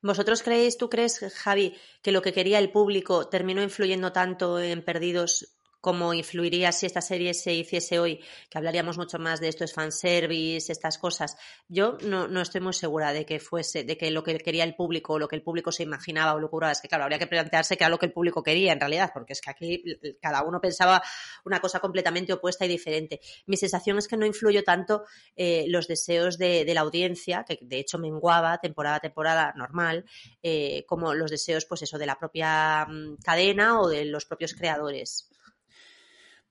¿Vosotros creéis, tú crees, Javi, que lo que quería el público terminó influyendo tanto en Perdidos como influiría si esta serie se hiciese hoy, que hablaríamos mucho más de esto es fanservice, estas cosas. Yo no, no estoy muy segura de que fuese, de que lo que quería el público, lo que el público se imaginaba o lo curaba, es que claro, habría que plantearse qué era lo que el público quería en realidad, porque es que aquí cada uno pensaba una cosa completamente opuesta y diferente. Mi sensación es que no influyó tanto eh, los deseos de, la audiencia, que de hecho menguaba temporada a temporada normal, eh, como los deseos, pues eso, de la propia um, cadena o de los propios creadores.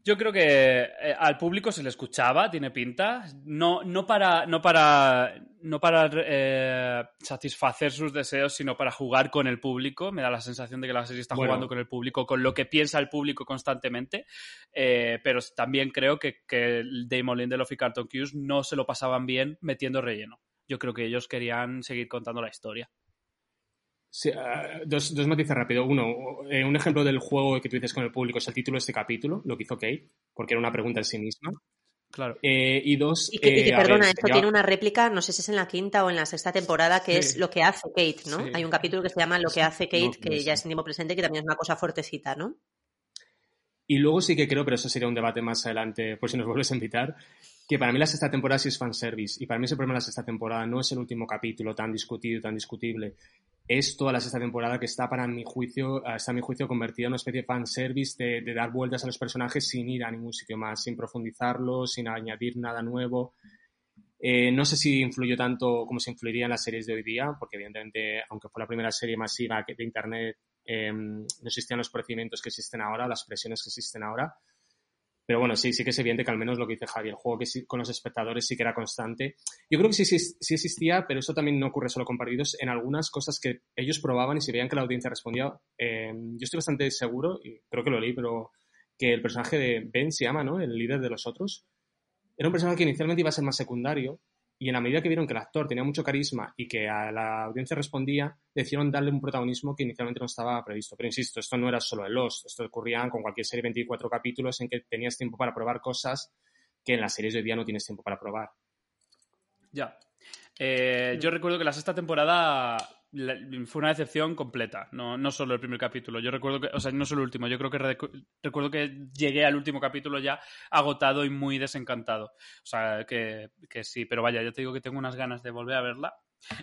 Yo creo que eh, al público se le escuchaba, tiene pinta, no, no para, no para, no para eh, satisfacer sus deseos, sino para jugar con el público. Me da la sensación de que la serie está bueno. jugando con el público, con lo que piensa el público constantemente. Eh, pero también creo que, que Damon Lindelof y Carlton Cuse no se lo pasaban bien metiendo relleno. Yo creo que ellos querían seguir contando la historia. Sí, uh, dos, dos, matices rápido. Uno, eh, un ejemplo del juego que tú dices con el público es el título de este capítulo, lo que hizo Kate, porque era una pregunta en sí misma. Claro. Eh, y dos. Y que, y que perdona, ver, esto ya... tiene una réplica, no sé si es en la quinta o en la sexta temporada, que sí. es lo que hace Kate, ¿no? Sí. Hay un capítulo que se llama Lo que hace Kate, no, que no ya es en tiempo presente, que también es una cosa fuertecita, ¿no? Y luego sí que creo, pero eso sería un debate más adelante, por si nos vuelves a invitar, que para mí la sexta temporada sí es fanservice. Y para mí ese problema de la sexta temporada no es el último capítulo tan discutido, tan discutible. Es toda la sexta temporada que está, para mi juicio, está a mi juicio convertida en una especie de fanservice de, de dar vueltas a los personajes sin ir a ningún sitio más, sin profundizarlos, sin añadir nada nuevo. Eh, no sé si influyó tanto como se influiría en las series de hoy día, porque evidentemente, aunque fue la primera serie masiva de Internet, eh, no existían los procedimientos que existen ahora, las presiones que existen ahora. Pero bueno, sí, sí que es evidente que al menos lo que dice Javi, el juego que con los espectadores sí que era constante. Yo creo que sí, sí, sí, existía, pero eso también no ocurre solo con partidos. En algunas cosas que ellos probaban y si veían que la audiencia respondía, eh, yo estoy bastante seguro, y creo que lo leí, pero que el personaje de Ben se llama, ¿no? El líder de los otros. Era un personaje que inicialmente iba a ser más secundario y en la medida que vieron que el actor tenía mucho carisma y que a la audiencia respondía, decidieron darle un protagonismo que inicialmente no estaba previsto. Pero insisto, esto no era solo en Lost, esto ocurría con cualquier serie de 24 capítulos en que tenías tiempo para probar cosas que en las series de hoy día no tienes tiempo para probar. Ya. Eh, yo recuerdo que la sexta temporada fue una decepción completa, no, no solo el primer capítulo. Yo recuerdo que, o sea, no solo el último, yo creo que recuerdo que llegué al último capítulo ya agotado y muy desencantado. O sea, que, sí, pero vaya, yo te digo que tengo unas ganas de volver a verla.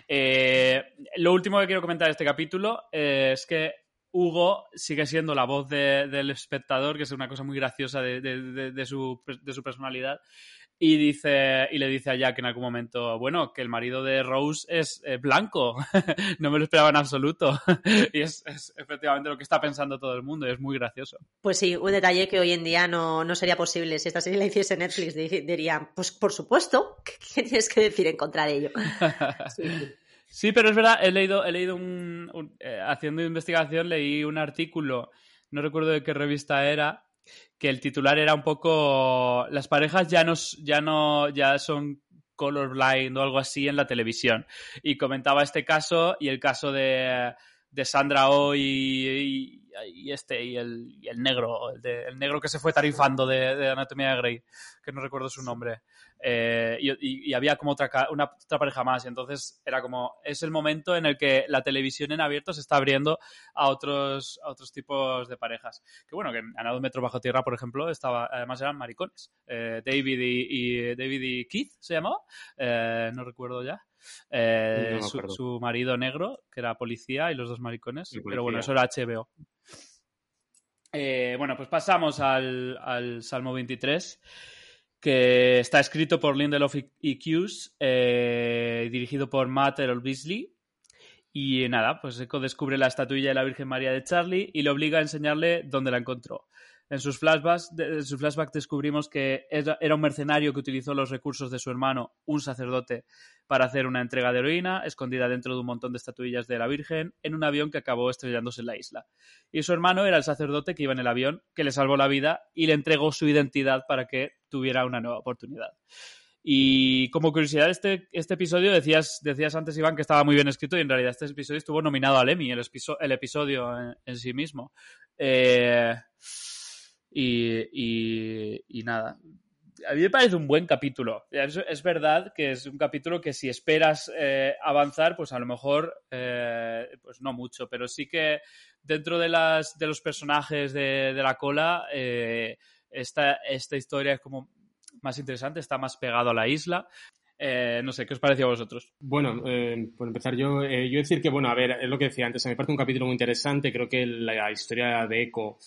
Eh, lo último que quiero comentar de este capítulo es que Hugo sigue siendo la voz del espectador, que es una cosa muy graciosa de, su, de su personalidad y dice y le dice a Jack en algún momento, bueno, que el marido de Rose es eh, blanco. no me lo esperaba en absoluto. y es, efectivamente lo que está pensando todo el mundo y es muy gracioso. Pues sí, un detalle que hoy en día no, no sería posible. Si esta serie la hiciese Netflix, dirían, pues por supuesto, ¿qué tienes que decir en contra de ello? sí. pero es verdad, he leído, he leído un, eh, haciendo investigación, leí un artículo, no recuerdo de qué revista era, que el titular era un poco las parejas ya no ya no ya son colorblind o algo así en la televisión. Y comentaba este caso y el caso de, de Sandra Oh y, y, este y el, y el negro el, de, el, negro que se fue tarifando de, de Anatomía de Grey que no recuerdo su nombre eh, y, había como otra, una, otra pareja más. Y entonces era como, es el momento en el que la televisión en abierto se está abriendo a otros, a otros tipos de parejas. Que bueno, que en Anado Metro Bajo Tierra, por ejemplo, estaba, además eran maricones. Eh, David y, David y Keith se llamaba, eh, no recuerdo ya. Su, marido negro, que era policía, y los dos maricones. Pero bueno, eso era HBO. bueno, pues pasamos al, al Salmo 23 que está escrito por Lindelof y Hughes, eh, dirigido por Matt Errol Beasley. Y nada, pues Echo descubre la estatuilla de la Virgen María de Charlie y le obliga a enseñarle dónde la encontró. En sus flashbacks, en sus flashbacks descubrimos que era un mercenario que utilizó los recursos de su hermano, un sacerdote, para hacer una entrega de heroína escondida dentro de un montón de estatuillas de la Virgen en un avión que acabó estrellándose en la isla. Y su hermano era el sacerdote que iba en el avión, que le salvó la vida y le entregó su identidad para que tuviera una nueva oportunidad. Y como curiosidad, este, este episodio decías, decías antes, Iván, que estaba muy bien escrito y en realidad este episodio estuvo nominado al Emmy, el, episodio en, sí mismo. Eh, y, nada, a mí me parece un buen capítulo. Es, verdad que es un capítulo que si esperas eh, avanzar, pues a lo mejor, eh, pues no mucho, pero sí que dentro de, las, de los personajes de, la cola, eh, esta, esta historia es como más interesante, está más pegado a la isla. no sé, ¿qué os pareció a vosotros? Bueno, por empezar yo, yo decir que, bueno, a ver, es lo que decía antes, a mí me parece un capítulo muy interesante, creo que la historia de Echo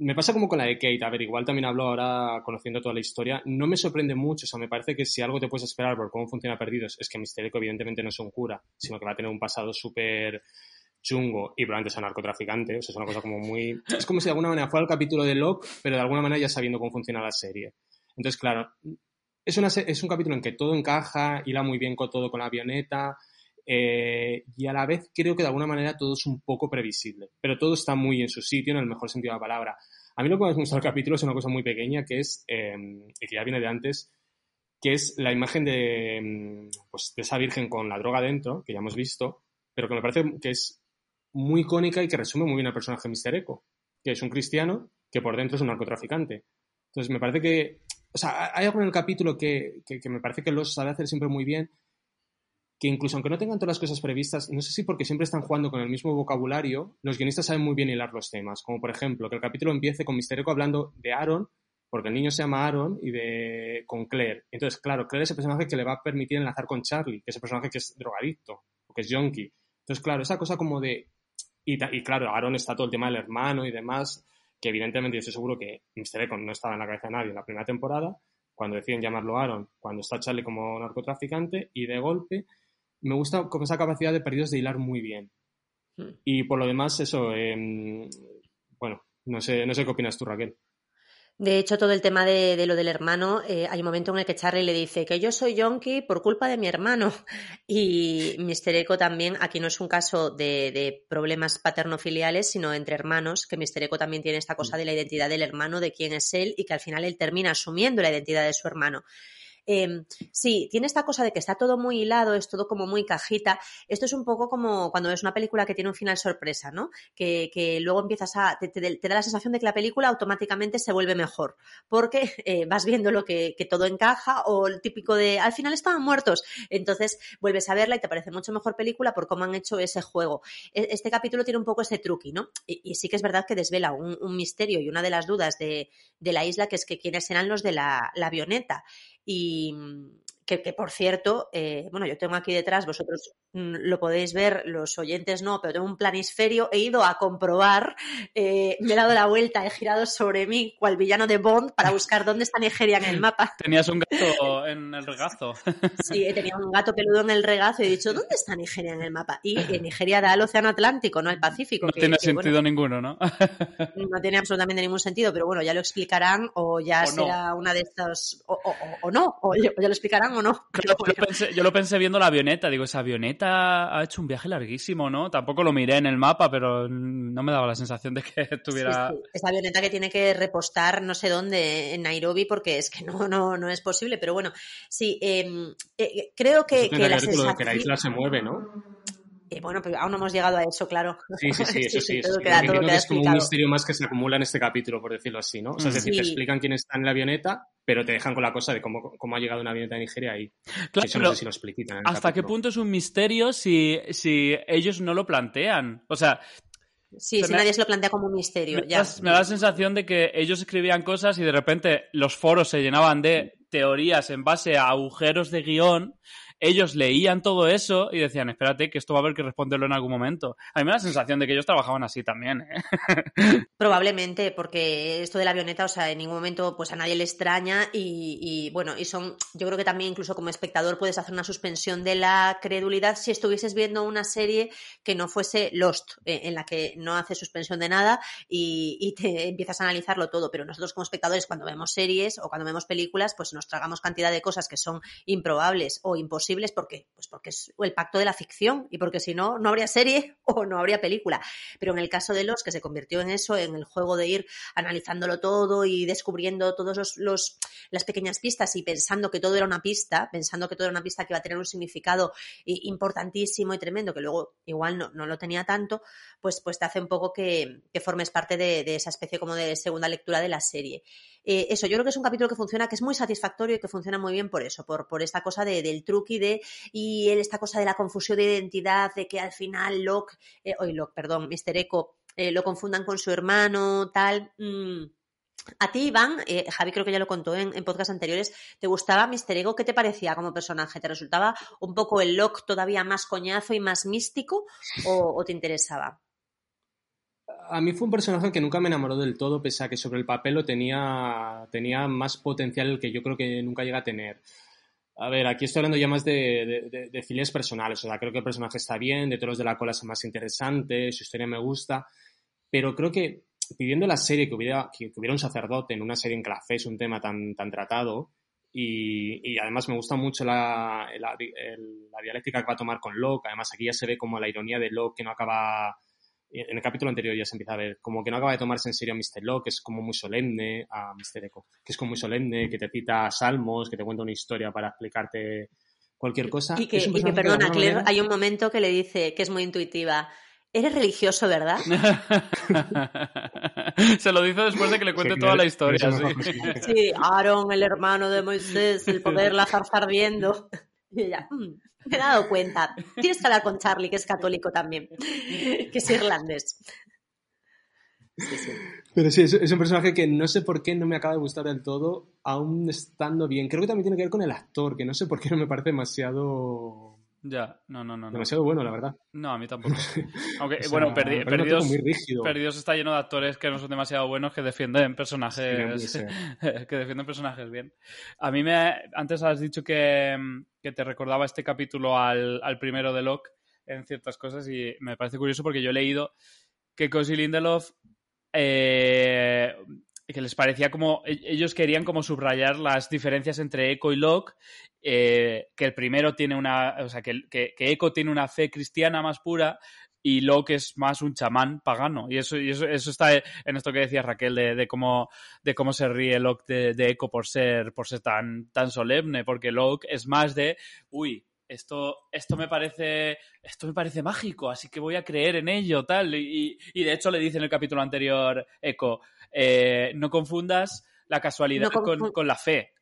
me pasa como con la de Kate, a ver, igual también hablo ahora conociendo toda la historia, no me sorprende mucho, o sea, me parece que si algo te puedes esperar por cómo funciona Perdidos es que Misterico evidentemente no es un cura, sino que va a tener un pasado súper chungo y probablemente sea narcotraficante, o sea, es una cosa como muy... Es como si de alguna manera fuera el capítulo de Locke, pero de alguna manera ya sabiendo cómo funciona la serie. Entonces, claro, es, una, es un capítulo en que todo encaja, hila muy bien con todo con la avioneta, eh, y a la vez creo que de alguna manera todo es un poco previsible, pero todo está muy en su sitio, en el mejor sentido de la palabra. A mí lo que me gusta del capítulo es una cosa muy pequeña, que es, em, y que ya viene de antes, que es la imagen de, em, pues, de esa virgen con la droga dentro, que ya hemos visto, pero que me parece que es muy icónica y que resume muy bien al personaje Mr. Echo, que es un cristiano que por dentro es un narcotraficante. Entonces me parece que, o sea, hay algo en el capítulo que, que, que me parece que lo sabe hacer siempre muy bien, que incluso aunque no tengan todas las cosas previstas, no sé si porque siempre están jugando con el mismo vocabulario, los guionistas saben muy bien hilar los temas. Como por ejemplo, que el capítulo empiece con Mister Echo hablando de Aaron, porque el niño se llama Aaron, y de con Claire. Entonces, claro, Claire es el personaje que le va a permitir enlazar con Charlie, que es el personaje que es drogadicto, o que es junkie. Entonces, claro, esa cosa como de... Y, claro, Aaron está todo el tema del hermano y demás, que evidentemente yo estoy seguro que Mister Echo no estaba en la cabeza de nadie en la primera temporada, cuando deciden llamarlo Aaron, cuando está Charlie como narcotraficante, y de golpe me gusta con esa capacidad de perdidos de hilar muy bien. Hmm. Y por lo demás, eso, em, bueno, no sé, no sé qué opinas tú, Raquel. De hecho, todo el tema de, lo del hermano, eh, hay un momento en el que Charlie le dice que yo soy yonki por culpa de mi hermano. Y Mr. Echo también, aquí no es un caso de, de, problemas paternofiliales, sino entre hermanos, que Mr. Echo también tiene esta cosa hmm. de la identidad del hermano, de quién es él, y que al final él termina asumiendo la identidad de su hermano. Em, sí, tiene esta cosa de que está todo muy hilado, es todo como muy cajita. Esto es un poco como cuando ves una película que tiene un final sorpresa, ¿no? Que, luego empiezas a. Te, da la sensación de que la película automáticamente se vuelve mejor. Porque eh, vas viendo lo que, todo encaja, o el típico de al final estaban muertos. Entonces vuelves a verla y te parece mucho mejor película por cómo han hecho ese juego. E, este capítulo tiene un poco ese truqui, ¿no? Y, sí que es verdad que desvela un, misterio y una de las dudas de, la isla, que es que quiénes serán los de la avioneta. Y que, que por cierto, eh, bueno, yo tengo aquí detrás, vosotros mm, lo podéis ver, los oyentes no, pero tengo un planisferio, he ido a comprobar, eh, me he dado la vuelta, he girado sobre mí, cual villano de Bond, para buscar dónde está Nigeria en el mapa. Tenías un gato en el regazo. Sí, tenía un gato peludo en el regazo y he dicho, ¿dónde está Nigeria en el mapa? Y en Nigeria da al Océano Atlántico, no al Pacífico. No que, tiene que, sentido bueno, ninguno, ¿no? no tiene absolutamente ningún sentido, pero bueno, ya lo explicarán o ya O será una de estas, o, o, o no, o ya lo explicarán o no. Yo, yo pensé, yo lo pensé viendo la avioneta, digo, esa avioneta ha hecho un viaje larguísimo, ¿no? Tampoco lo miré en el mapa, pero no me daba la sensación de que estuviera... Sí, sí. Esa avioneta que tiene que repostar no sé dónde, en Nairobi, porque es que no, no, no es posible, pero bueno, sí, eh, eh, creo que, Eso que tiene la ver que isla se mueve, ¿no? Eh, bueno, pero aún no hemos llegado a eso, claro. Sí, sí, sí, eso sí. sí. queda, que es como un explicado. misterio más que se acumula en este capítulo, por decirlo así, ¿no? O sea, es decir, te explican quién está en la avioneta, pero te dejan con la cosa de cómo, cómo ha llegado una avioneta de Nigeria ahí. Claro, eso pero no sé si lo explican. en el ¿Hasta qué punto es un misterio si, si ellos no lo plantean? O sea, Sí, Se si me- nadie se lo plantea como un misterio, me, ya. das- me da la sensación de que ellos escribían cosas y de repente los foros se llenaban de teorías en base a agujeros de guion. Ellos leían todo eso y decían, espérate, que esto va a haber que responderlo en algún momento. A mí me da la sensación de que ellos trabajaban así también, ¿eh? Probablemente, porque esto de la avioneta, o sea, en ningún momento pues a nadie le extraña y, y, bueno, y son, yo creo que también incluso como espectador puedes hacer una suspensión de la credulidad si estuvieses viendo una serie que no fuese Lost, eh, en la que no hace suspensión de nada y, y te empiezas a analizarlo todo, pero nosotros como espectadores cuando vemos series o cuando vemos películas, pues nos tragamos cantidad de cosas que son improbables o imposibles porque, pues porque es el pacto de la ficción y porque si no, no habría serie o no habría película. Pero en el caso de los que se convirtió en eso, en el juego de ir analizándolo todo y descubriendo todos los, los las pequeñas pistas y pensando que todo era una pista, pensando que todo era una pista que iba a tener un significado importantísimo y tremendo, que luego igual no, no lo tenía tanto, pues, pues te hace un poco que, que formes parte de, de esa especie como de segunda lectura de la serie. Eh, eso, yo creo que es un capítulo que funciona, que es muy satisfactorio y que funciona muy bien por eso, por, por esta cosa de, del truqui de, y esta cosa de la confusión de identidad, de que al final Locke, eh, Locke, perdón, Mr. Echo, eh, lo confundan con su hermano, tal. mm. A ti, Iván, eh, Javi creo que ya lo contó en, podcast anteriores, ¿te gustaba Mr. Ego? ¿Qué te parecía como personaje? ¿Te resultaba un poco el Locke todavía más coñazo y más místico o te interesaba? A mí fue un personaje que nunca me enamoró del todo, pese a que sobre el papel lo tenía, tenía más potencial que yo creo que nunca llega a tener. A ver, aquí estoy hablando ya más de, de, personales. O sea, creo que el personaje está bien, de todos de la cola es más interesante, su historia me gusta, pero creo que pidiendo la serie que hubiera, que, hubiera un sacerdote en una serie en fe es un tema tan, tan tratado, y, además me gusta mucho la, la, la dialéctica que va a tomar con Locke. Además, aquí ya se ve como la ironía de Locke que no acaba. En el capítulo anterior ya se empieza a ver como que no acaba de tomarse en serio a Mr. Locke, que es como muy solemne, a Mr. Echo, que es como muy solemne, que te cita salmos, que te cuenta una historia para explicarte cualquier cosa. Y que, y perdona, Claire, manera- hay un momento que le dice, que es muy intuitiva, eres religioso, ¿verdad? Se lo dice después de que le cuente Sí, toda la historia. sí. Aarón, el hermano de Moisés, el poder la zarza ardiendo. Y ella, "Mm, me he dado cuenta. Tienes que hablar con Charlie, que es católico también, que es irlandés. Pero sí, es un personaje que no sé por qué no me acaba de gustar del todo, aún estando bien. Creo que también tiene que ver con el actor, que no sé por qué no me parece demasiado, Ya, no, no, no. No, demasiado bueno, la verdad. no a mí tampoco. Aunque, O sea, bueno, perdi- perdidos, muy rígido. perdidos está lleno de actores que no son demasiado buenos que defienden personajes. que defienden personajes bien. A mí me. Antes has dicho que, que te recordaba este capítulo al, al primero de Locke en ciertas cosas y me parece curioso porque yo he leído que Cosi Lindelof. eh, que les parecía como. e- Ellos querían como subrayar las diferencias entre Echo y Locke. Eh, que el primero tiene una. O sea, que, que, que Echo tiene una fe cristiana más pura y Locke es más un chamán pagano. Y eso, y eso, eso está en esto que decía Raquel de, de cómo, de cómo se ríe Locke de, de Echo por ser, por ser tan, tan solemne, porque Locke es más de, uy, esto, esto me parece, esto me parece mágico, así que voy a creer en ello, tal. Y, y de hecho le dice en el capítulo anterior Echo, eh, no confundas la casualidad No con, con la fe.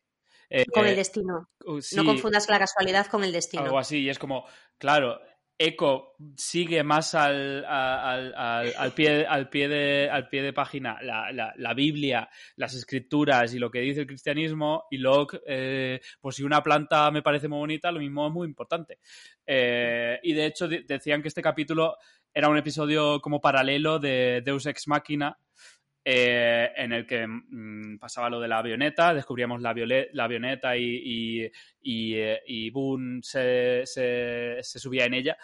Eh, Con el destino. uh, sí, No confundas la casualidad con el destino. algo así. Y es como, claro, Echo sigue más al, al, al, al pie, al, pie de, al pie de página la, la, la Biblia, las escrituras y lo que dice el cristianismo. Y Locke, eh, pues si una planta me parece muy bonita, lo mismo es muy importante. Eh, y de hecho de- decían que este capítulo era un episodio como paralelo de Deus Ex Machina, eh, en el que mm, pasaba lo de la avioneta, descubríamos la, avioneta y, y, y, eh, y Boone se, se, subía en ella.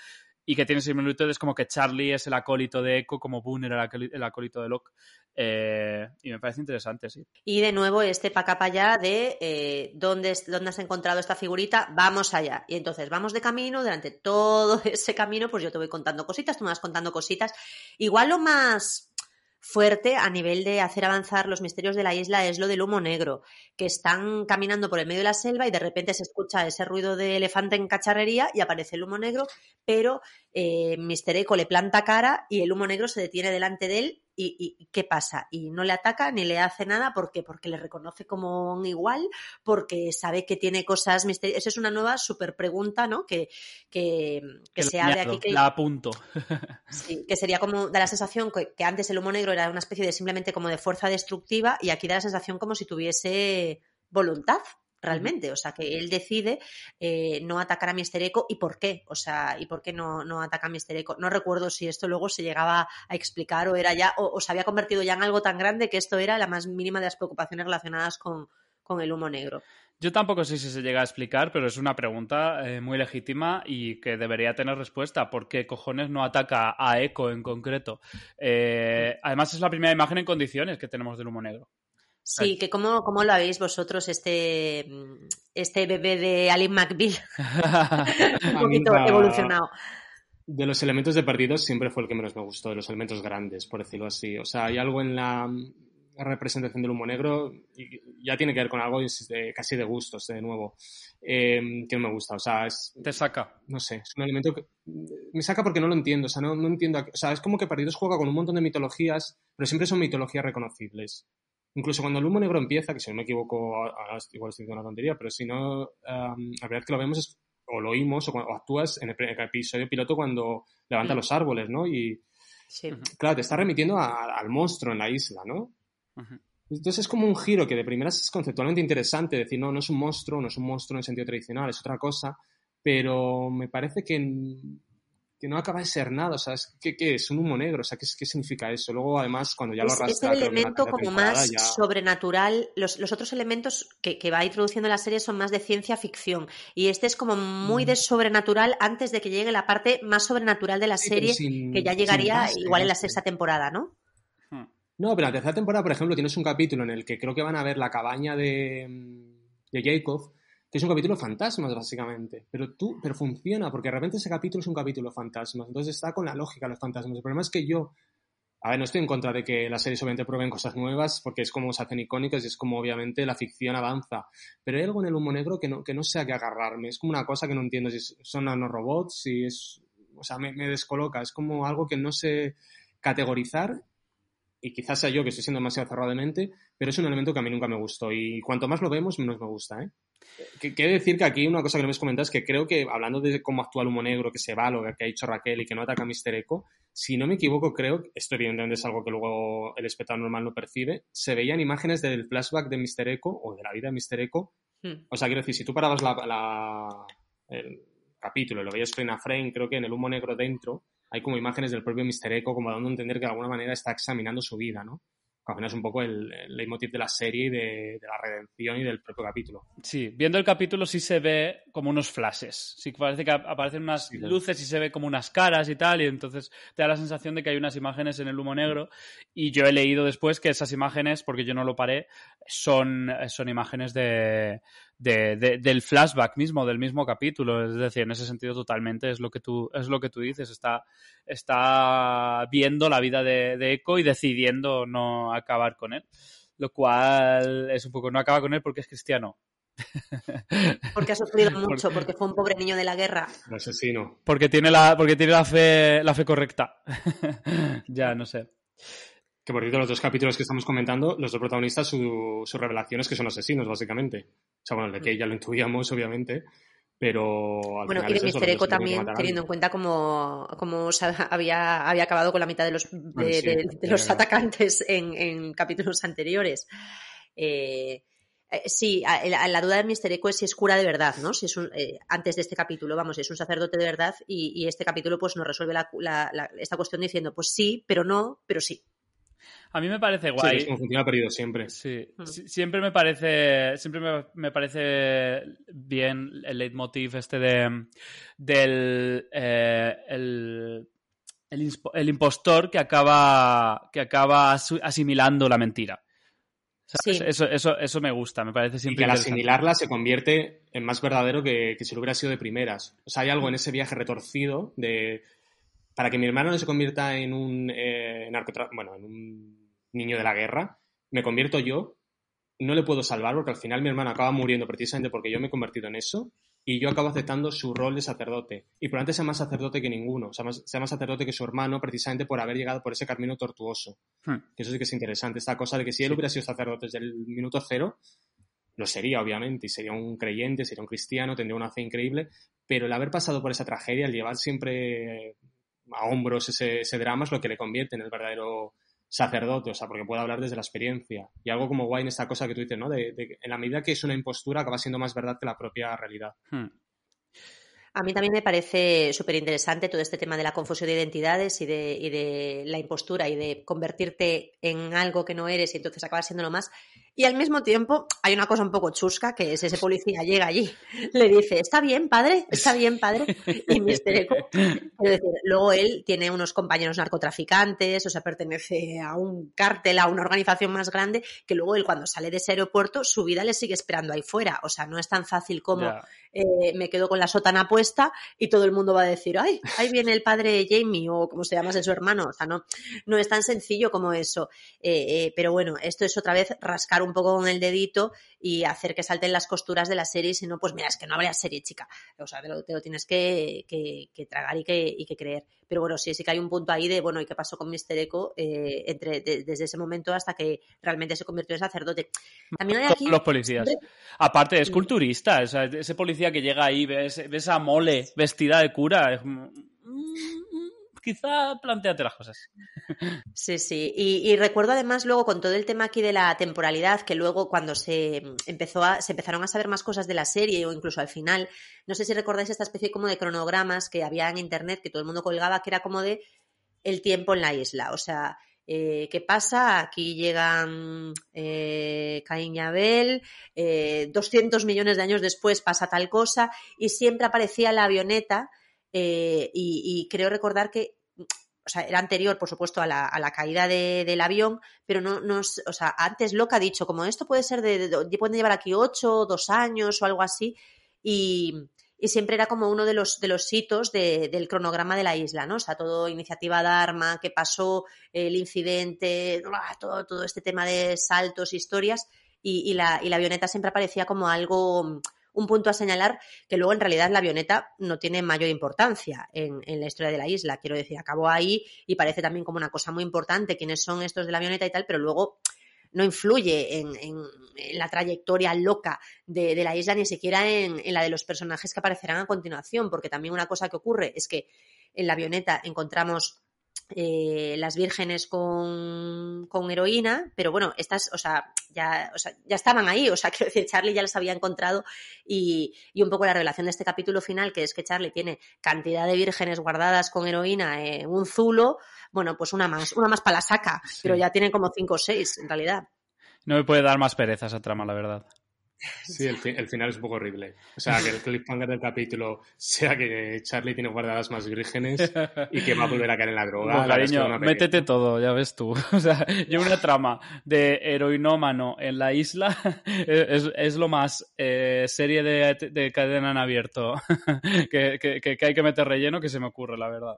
Y que tiene similitudes como que Charlie es el acólito de Echo, como Boone era el acólito de Locke. Eh, y me parece interesante, sí. Y de nuevo este pa' acá allá de eh, ¿dónde, es- dónde has encontrado esta figurita, vamos allá. Y entonces vamos de camino, durante todo ese camino, pues yo te voy contando cositas, tú me vas contando cositas. Igual lo más fuerte a nivel de hacer avanzar los misterios de la isla es lo del humo negro, que están caminando por el medio de la selva y de repente se escucha ese ruido de elefante en cacharrería y aparece el humo negro, pero eh, Mr. Echo le planta cara y el humo negro se detiene delante de él y, y- ¿qué pasa? Y no le ataca ni le hace nada ¿por qué? porque le reconoce como un igual, porque sabe que tiene cosas misteriosas. Esa es una nueva super pregunta, ¿no? Que, que, que se abre aquí. Que, La apunto. sí, que sería como, da la sensación que, que antes el humo negro era una especie de simplemente como de fuerza destructiva y aquí da la sensación como si tuviese voluntad realmente, o sea que él decide eh, no atacar a Mr. Echo y por qué, o sea, y por qué no, no ataca a Mr. Echo. No recuerdo si esto luego se llegaba a explicar o era ya, o, o se había convertido ya en algo tan grande que esto era la más mínima de las preocupaciones relacionadas con, con el humo negro. Yo tampoco sé si se llega a explicar, pero es una pregunta eh, muy legítima y que debería tener respuesta. ¿Por qué cojones no ataca a Echo en concreto? Eh, además, es la primera imagen en condiciones que tenemos del humo negro. Sí, que cómo, cómo lo habéis vosotros, este, mm, este bebé de Alin McBeal, un poquito la- evolucionado. De los elementos de partidos siempre fue el que menos me gustó, de los elementos grandes, por decirlo así. O sea, hay algo en la representación del humo negro y ya tiene que ver con algo de- casi de gustos, de nuevo, eh, que no me gusta. O sea, es, Te saca. no sé, es un elemento que me saca porque no lo entiendo. O sea, no, no entiendo. O sea, es como que Partidos juega con un montón de mitologías, pero siempre son mitologías reconocibles. Incluso cuando el humo negro empieza, que si no me equivoco, ahora igual estoy diciendo una tontería, pero si no, um, la verdad es que lo vemos es, o lo oímos o, cuando- o actúas en el, episodio piloto cuando levanta Mm. los árboles, ¿no? Y Sí. claro, te está remitiendo a- al monstruo en la isla, ¿no? Entonces es como un giro que de primeras es conceptualmente interesante, decir, no, no es un monstruo, no es un monstruo en el sentido tradicional, es otra cosa, pero me parece que, que no acaba de ser nada, o sea, es, ¿qué, qué es? Un humo negro, o sea, ¿qué, es- qué significa eso? Luego, además, cuando ya lo Es, es arrastra... el elemento como más ya- sobrenatural. Los, los otros elementos que, que va introduciendo la serie son más de ciencia ficción. Y este es como muy Mm. de sobrenatural antes de que llegue la parte más sobrenatural de la Sí, serie, sin- que ya llegaría base, igual en no la sexta temporada, ¿no? Hmm. No, pero en la tercera temporada, por ejemplo, tienes un capítulo en el que creo que van a ver la cabaña de, de Jacob, que es un capítulo fantasmas, básicamente. Pero tú, pero funciona, porque de repente ese capítulo es un capítulo fantasmas. Entonces está con la lógica los fantasmas. El problema es que yo, a ver, no estoy en contra de que las series obviamente prueben cosas nuevas, porque es como se hacen icónicas y es como obviamente la ficción avanza. Pero hay algo en el humo negro que no, que no sé a qué agarrarme. Es como una cosa que no entiendo si son nanorobots, si es. O sea, me, me descoloca. Es como algo que no sé categorizar y quizás sea yo que estoy siendo demasiado cerrado de mente, pero es un elemento que a mí nunca me gustó y cuanto más lo vemos, menos me gusta. ¿eh? Quiero decir que aquí una cosa que no me has comentado es que creo que hablando de cómo actúa el humo negro, que se va, lo que ha dicho Raquel y que no ataca a Mr. Echo, si no me equivoco, creo, esto evidentemente es algo que luego el espectador normal no percibe, se veían imágenes del flashback de Mr. Echo o de la vida de Mr. Echo. Hmm. O sea, quiero decir, si tú parabas la, la- el capítulo y lo veías frame a frame, creo que en el humo negro dentro hay como imágenes del propio Mr. Echo como dando a entender que de alguna manera está examinando su vida, ¿no? Al final es un poco el, el leitmotiv de la serie y de, de la redención y del propio capítulo. Sí, viendo el capítulo sí se ve como unos flashes. Sí parece que ap- aparecen unas Sí. luces y se ve como unas caras y tal, y entonces te da la sensación de que hay unas imágenes en el humo negro. Y yo he leído después que esas imágenes, porque yo no lo paré, son, son imágenes de, del flashback mismo, del mismo capítulo. Es decir, en ese sentido totalmente es lo que tú, es lo que tú dices. Está, está viendo la vida de, de Echo y decidiendo no acabar con él. Lo cual es un poco, no acaba con él porque es cristiano. Porque ha sufrido mucho, porque fue un pobre niño de la guerra. Un asesino. Porque tiene la, porque tiene la fe, la fe correcta. ya, no sé. Que por cierto, los dos capítulos que estamos comentando, los dos protagonistas, su, su revelación es que son asesinos, básicamente. O sea, bueno, el de que ya lo intuíamos, obviamente, pero... bueno, y de Mister Eco también, teniendo en cuenta cómo, cómo había, había acabado con la mitad de los, de, los atacantes en, en, capítulos anteriores. Eh, eh, sí, la, duda de Mister Eco es si es cura de verdad, ¿no? Si es un, eh, antes de este capítulo, vamos, es un sacerdote de verdad y, este capítulo pues nos resuelve esta cuestión diciendo, pues sí, pero no, pero sí. A mí me parece guay. Sí, es como perdido siempre. Sí, siempre me parece, siempre me, parece bien el leitmotiv este de del eh, el, el, impostor que acaba que acaba asimilando la mentira. Eso, eso, eso me gusta, me parece siempre. Y que al asimilarla se convierte en más verdadero que, que si lo hubiera sido de primeras. O sea, hay algo en ese viaje retorcido de. Para que mi hermano no se convierta en un eh, bueno, en un niño de la guerra, me convierto yo, no le puedo salvar porque al final mi hermano acaba muriendo precisamente porque yo me he convertido en eso y yo acabo aceptando su rol de sacerdote. Y probablemente sea más sacerdote que ninguno, sea, más, sea más sacerdote que su hermano precisamente por haber llegado por ese camino tortuoso. Hmm. Que eso sí que es interesante, esta cosa de que si él hubiera sido sacerdote desde el minuto cero, lo sería, obviamente, y sería un creyente, sería un cristiano, tendría una fe increíble, pero el haber pasado por esa tragedia, el llevar siempre a hombros ese, ese drama es lo que le convierte en el verdadero sacerdote, o sea, porque puede hablar desde la experiencia. Y algo como guay en esta cosa que tú dices, ¿no? De, en la medida que es una impostura, acaba siendo más verdad que la propia realidad. Hmm. A mí también me parece súper interesante todo este tema de la confusión de identidades y de, y de, la impostura y de convertirte en algo que no eres y entonces acabas siendo lo más. Y al mismo tiempo hay una cosa un poco chusca, que es ese policía llega allí, le dice, está bien, padre, está bien, padre. Y Mister Eco, decir, luego él tiene unos compañeros narcotraficantes, o sea, pertenece a un cártel, a una organización más grande, que luego él cuando sale de ese aeropuerto, su vida le sigue esperando ahí fuera. O sea, no es tan fácil como eh, me quedo con la sotana puesta y todo el mundo va a decir, ay, ahí viene el padre Jamie o como se llama su hermano. O sea, no, no es tan sencillo como eso. Eh, eh, pero bueno, esto es otra vez rascar un poco con el dedito y hacer que salten las costuras de la serie, y si no, pues mira, es que no habría serie, chica. O sea, te lo, tienes que, tragar y que, creer. Pero bueno, sí, sí que hay un punto ahí de, bueno, ¿y qué pasó con Mister Echo eh, entre, desde ese momento hasta que realmente se convirtió en sacerdote? También hay aquí... Los policías. Aparte, es culturista, ese policía que llega ahí, ves, ves a Mole vestida de cura, es mm, quizá planteate las cosas. Sí, sí. Y, recuerdo además luego con todo el tema aquí de la temporalidad, que luego cuando se empezó a, se empezaron a saber más cosas de la serie o incluso al final, no sé si recordáis esta especie como de cronogramas que había en internet que todo el mundo colgaba, que era como de el tiempo en la isla. O sea, eh, ¿qué pasa? Aquí llegan eh, Caín y Abel, 200 eh, millones de años después pasa tal cosa y siempre aparecía la avioneta eh, y, creo recordar que o sea, era anterior, por supuesto, a la, a la caída del avión, pero no, no, o sea, antes lo que ha dicho, como esto puede ser de, pueden llevar aquí ocho, dos años o algo así, y, y siempre era como uno de los, de los hitos del cronograma de la isla, ¿no? O sea, todo iniciativa Dharma, qué pasó, el incidente, todo, todo este tema de saltos, historias, y, y, la, y la avioneta siempre aparecía como algo un punto a señalar que luego en realidad la avioneta no tiene mayor importancia en, la historia de la isla. Quiero decir, acabó ahí y parece también como una cosa muy importante quiénes son estos de la avioneta y tal, pero luego no influye en, la trayectoria loca de, la isla, ni siquiera en, la de los personajes que aparecerán a continuación, porque también una cosa que ocurre es que en la avioneta encontramos eh, las vírgenes con, heroína, pero bueno, estas, o sea, ya, ya estaban ahí, o sea, quiero decir, Charlie ya las había encontrado y, un poco la revelación de este capítulo final, que es que Charlie tiene cantidad de vírgenes guardadas con heroína en un zulo, bueno, pues una más, una más para la saca, pero ya tiene como cinco o seis en realidad. No me puede dar más pereza esa trama, la verdad. Sí, el, el, final es un poco horrible. O sea, que el cliffhanger del capítulo sea que Charlie tiene guardadas más vírgenes y que va a volver a caer en la droga. No, cariño, métete todo, ya ves tú. O sea, yo una trama de heroinómano en la isla es, es lo más eh, serie de, de, cadena en abierto que, que, que hay que meter relleno que se me ocurre, la verdad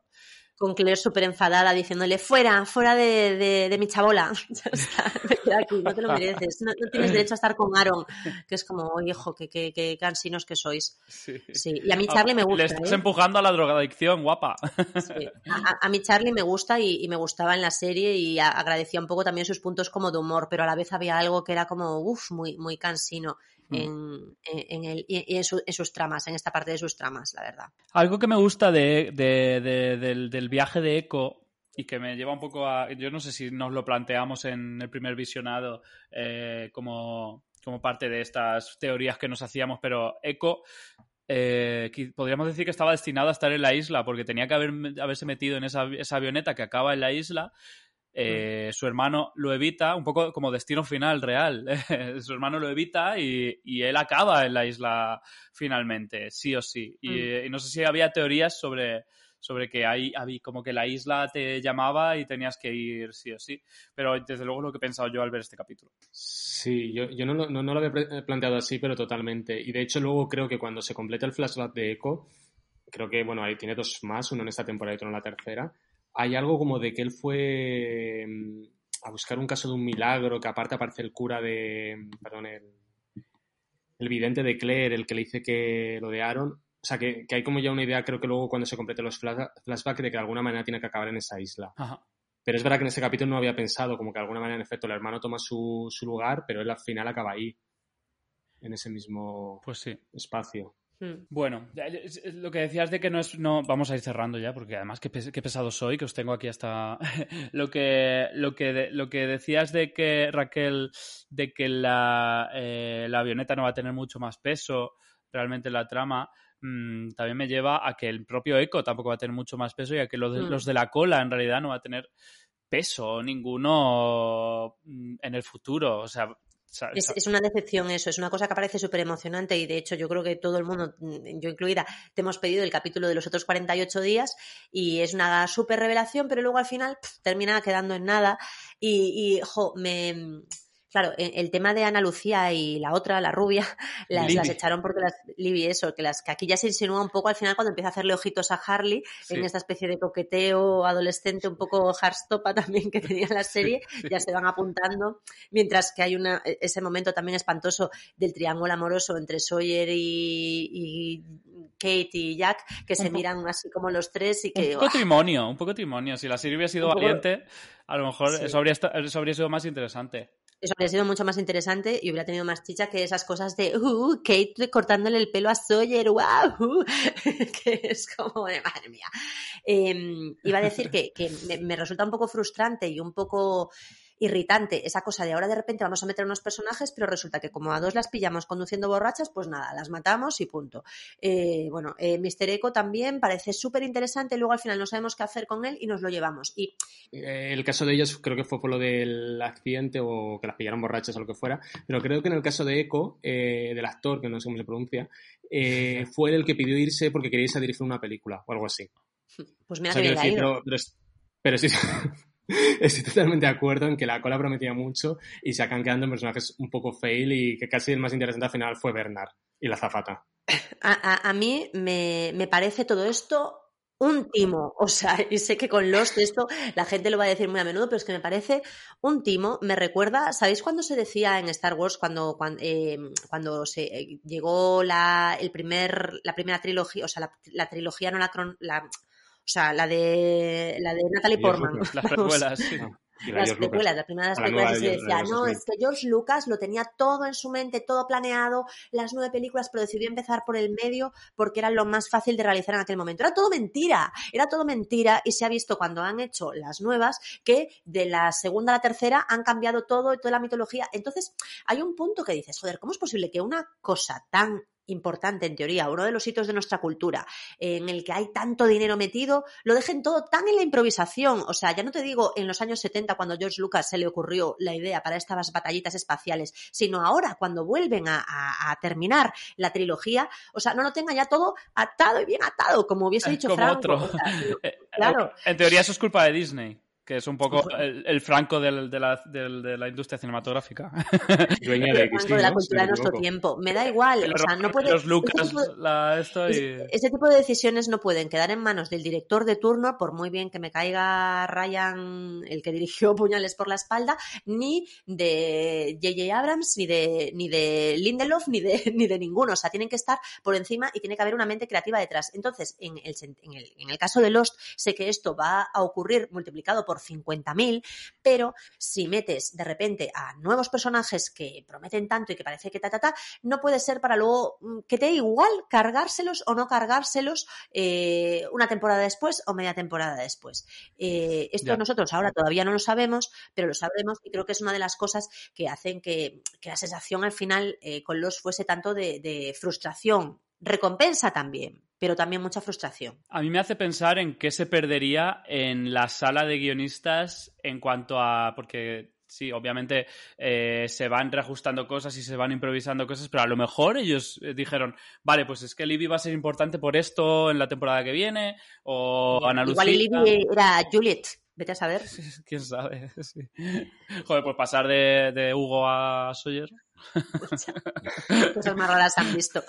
con Claire súper enfadada diciéndole fuera, fuera de, de, de mi chabola. me queda aquí, no te lo mereces. No, no, tienes derecho a estar con Aaron. Que es como, hijo, qué que, que, cansinos que sois. Sí. sí. Y a mí Charlie me gusta. Le estás ¿eh? empujando a la drogadicción, guapa. Sí. A, a, mí Charlie me gusta y, y, me gustaba en la serie y a, agradecía un poco también sus puntos como de humor, pero a la vez había algo que era como, uff, muy, muy cansino. En, en, el, y en, su, en, sus tramas, en esta parte de sus tramas, la verdad. Algo que me gusta de, de, de, del, del, viaje de Echo y que me lleva un poco a. Yo no sé si nos lo planteamos en el primer visionado eh, como, como parte de estas teorías que nos hacíamos, pero Echo eh, podríamos decir que estaba destinado a estar en la isla porque tenía que haber, haberse metido en esa, esa avioneta que acaba en la isla eh, su hermano lo evita, un poco como destino final real. su hermano lo evita y, y, él acaba en la isla finalmente, sí o sí. Y, mm. y no sé si había teorías sobre, sobre que hay, hay, como que la isla te llamaba y tenías que ir sí o sí. Pero desde luego es lo que he pensado yo al ver este capítulo. Sí, yo, yo no, no, no, lo había planteado así, pero totalmente. Y de hecho luego creo que cuando se completa el flashback de Echo, creo que, bueno, ahí tiene dos más, uno en esta temporada y otro en la tercera hay algo como de que él fue mm, a buscar un caso de un milagro, que aparte aparece el cura de, mm, perdón, el, el vidente de Claire, el que le dice que lo de Aaron. O sea, que, que hay como ya una idea, creo que luego cuando se complete los flashbacks, de que de alguna manera tiene que acabar en esa isla. Ajá. Pero es verdad que en ese capítulo no había pensado, como que de alguna manera, en efecto, el hermano toma su, su lugar, pero él al final acaba ahí, en ese mismo pues sí. espacio. Hmm. Bueno, lo que decías de que no es. No, vamos a ir cerrando ya, porque además qué, qué pesado soy, que os tengo aquí hasta. lo, que, lo, que, lo que decías de que, Raquel, de que la, eh, la avioneta no va a tener mucho más peso realmente en la trama, mmm, también me lleva a que el propio eco tampoco va a tener mucho más peso y a que los de, mm. los de la cola en realidad no va a tener peso ninguno mm, en el futuro. O sea, es, es, una decepción eso, es una cosa que parece súper emocionante y de hecho yo creo que todo el mundo, mm, yo incluida, te hemos pedido el capítulo de los otros 48 días y es una súper revelación, pero luego al final pff, termina quedando en nada y, y jo, me, claro, el tema de Ana Lucía y la otra, la rubia, las, las echaron porque las, Libby, eso, que las que aquí ya se insinúa un poco al final cuando empieza a hacerle ojitos a Harley, sí. en esta especie de coqueteo adolescente, un poco hardstopa también que tenía la serie, ya se van apuntando, mientras que hay una, ese momento también espantoso del triángulo amoroso entre Sawyer y, y Kate y Jack, que se miran así como los tres y que... Un poco trimonio, un poco trimonio. Si la serie hubiera sido valiente, a lo mejor sí. eso, habría, eso habría sido más interesante eso habría sido mucho más interesante y hubiera tenido más chicha que esas cosas de uh, Kate cortándole el pelo a Sawyer, wow, uh, que es como de madre mía. Eh, iba a decir que, que me, resulta un poco frustrante y un poco irritante esa cosa de ahora de repente vamos a meter unos personajes, pero resulta que como a dos las pillamos conduciendo borrachas, pues nada, las matamos y punto. Eh, bueno, eh, Mr. Echo también parece súper interesante, luego al final no sabemos qué hacer con él y nos lo llevamos. Y... Eh, el caso de ellas creo que fue por lo del accidente o que las pillaron borrachas o lo que fuera, pero creo que en el caso de Echo, eh, del actor, que no sé cómo se pronuncia, fue el que pidió irse porque quería irse a dirigir una película o algo así. Pues mira o sea, que decir, pero, pero, pero sí, Estoy totalmente de acuerdo en que la cola prometía mucho y se acaban quedando en personajes un poco fail y que casi el más interesante al final fue Bernard y la zafata. A, a, a mí me, me, parece todo esto un timo, o sea, y sé que con Lost esto la gente lo va a decir muy a menudo, pero es que me parece un timo, me recuerda, ¿sabéis cuando se decía en Star Wars cuando cuando, eh, cuando se eh, llegó la el primer la primera trilogía, o sea, la, trilogía no la, la o sea, la de, la de Natalie Portman. Las precuelas, sí. Las precuelas, las primeras precuelas, y se decía, no, es que George Lucas lo tenía todo en su mente, todo planeado, las nueve películas, pero decidió empezar por el medio porque era lo más fácil de realizar en aquel momento. Era todo mentira, era todo mentira y se ha visto cuando han hecho las nuevas que de la segunda a la tercera han cambiado todo y toda la mitología. Entonces, hay un punto que dices, joder, ¿cómo es posible que una cosa tan importante en teoría, uno de los hitos de nuestra cultura, en el que hay tanto dinero metido, lo dejen todo tan en la improvisación. O sea, ya no te digo en los años 70 cuando George Lucas se le ocurrió la idea para estas batallitas espaciales, sino ahora cuando vuelven a, terminar la trilogía, o sea, no lo tengan ya todo atado y bien atado, como hubiese dicho como Franco. Otro. claro. En teoría eso es culpa de Disney que es un poco el, franco del, de, la, de, la, industria cinematográfica. Dueña de, de la cultura de nuestro tiempo. Me da igual, o sea, no puede... Los Lucas, ese, tipo de, decisiones no pueden quedar en manos del director de turno, por muy bien que me caiga Ryan, el que dirigió Puñales por la espalda, ni de J.J. Abrams, ni de, ni de Lindelof, ni de, ni de ninguno. O sea, tienen que estar por encima y tiene que haber una mente creativa detrás. Entonces, en el, en el, en el caso de Lost, sé que esto va a ocurrir multiplicado por 50.000, pero si metes de repente a nuevos personajes que prometen tanto y que parece que ta, ta, ta, no puede ser para luego mm, que te dé igual cargárselos o no cargárselos eh, una temporada después o media temporada después. Eh, esto nosotros ahora todavía no lo sabemos, pero lo sabremos y creo que es una de las cosas que hacen que, la sensación al final eh, con los fuese tanto de frustración, recompensa también, pero también mucha frustración. A mí me hace pensar en qué se perdería en la sala de guionistas en cuanto a. porque sí, obviamente eh, se van reajustando cosas y se van improvisando cosas, pero a lo mejor ellos eh, dijeron, vale, pues es que Libby va a ser importante por esto en la temporada que viene, o Ana Lucía. Igual Libby era Juliet. Vete a saber. ¿Quién sabe? Joder, pues pasar de, de Hugo a Sawyer. Cosas más raras han visto.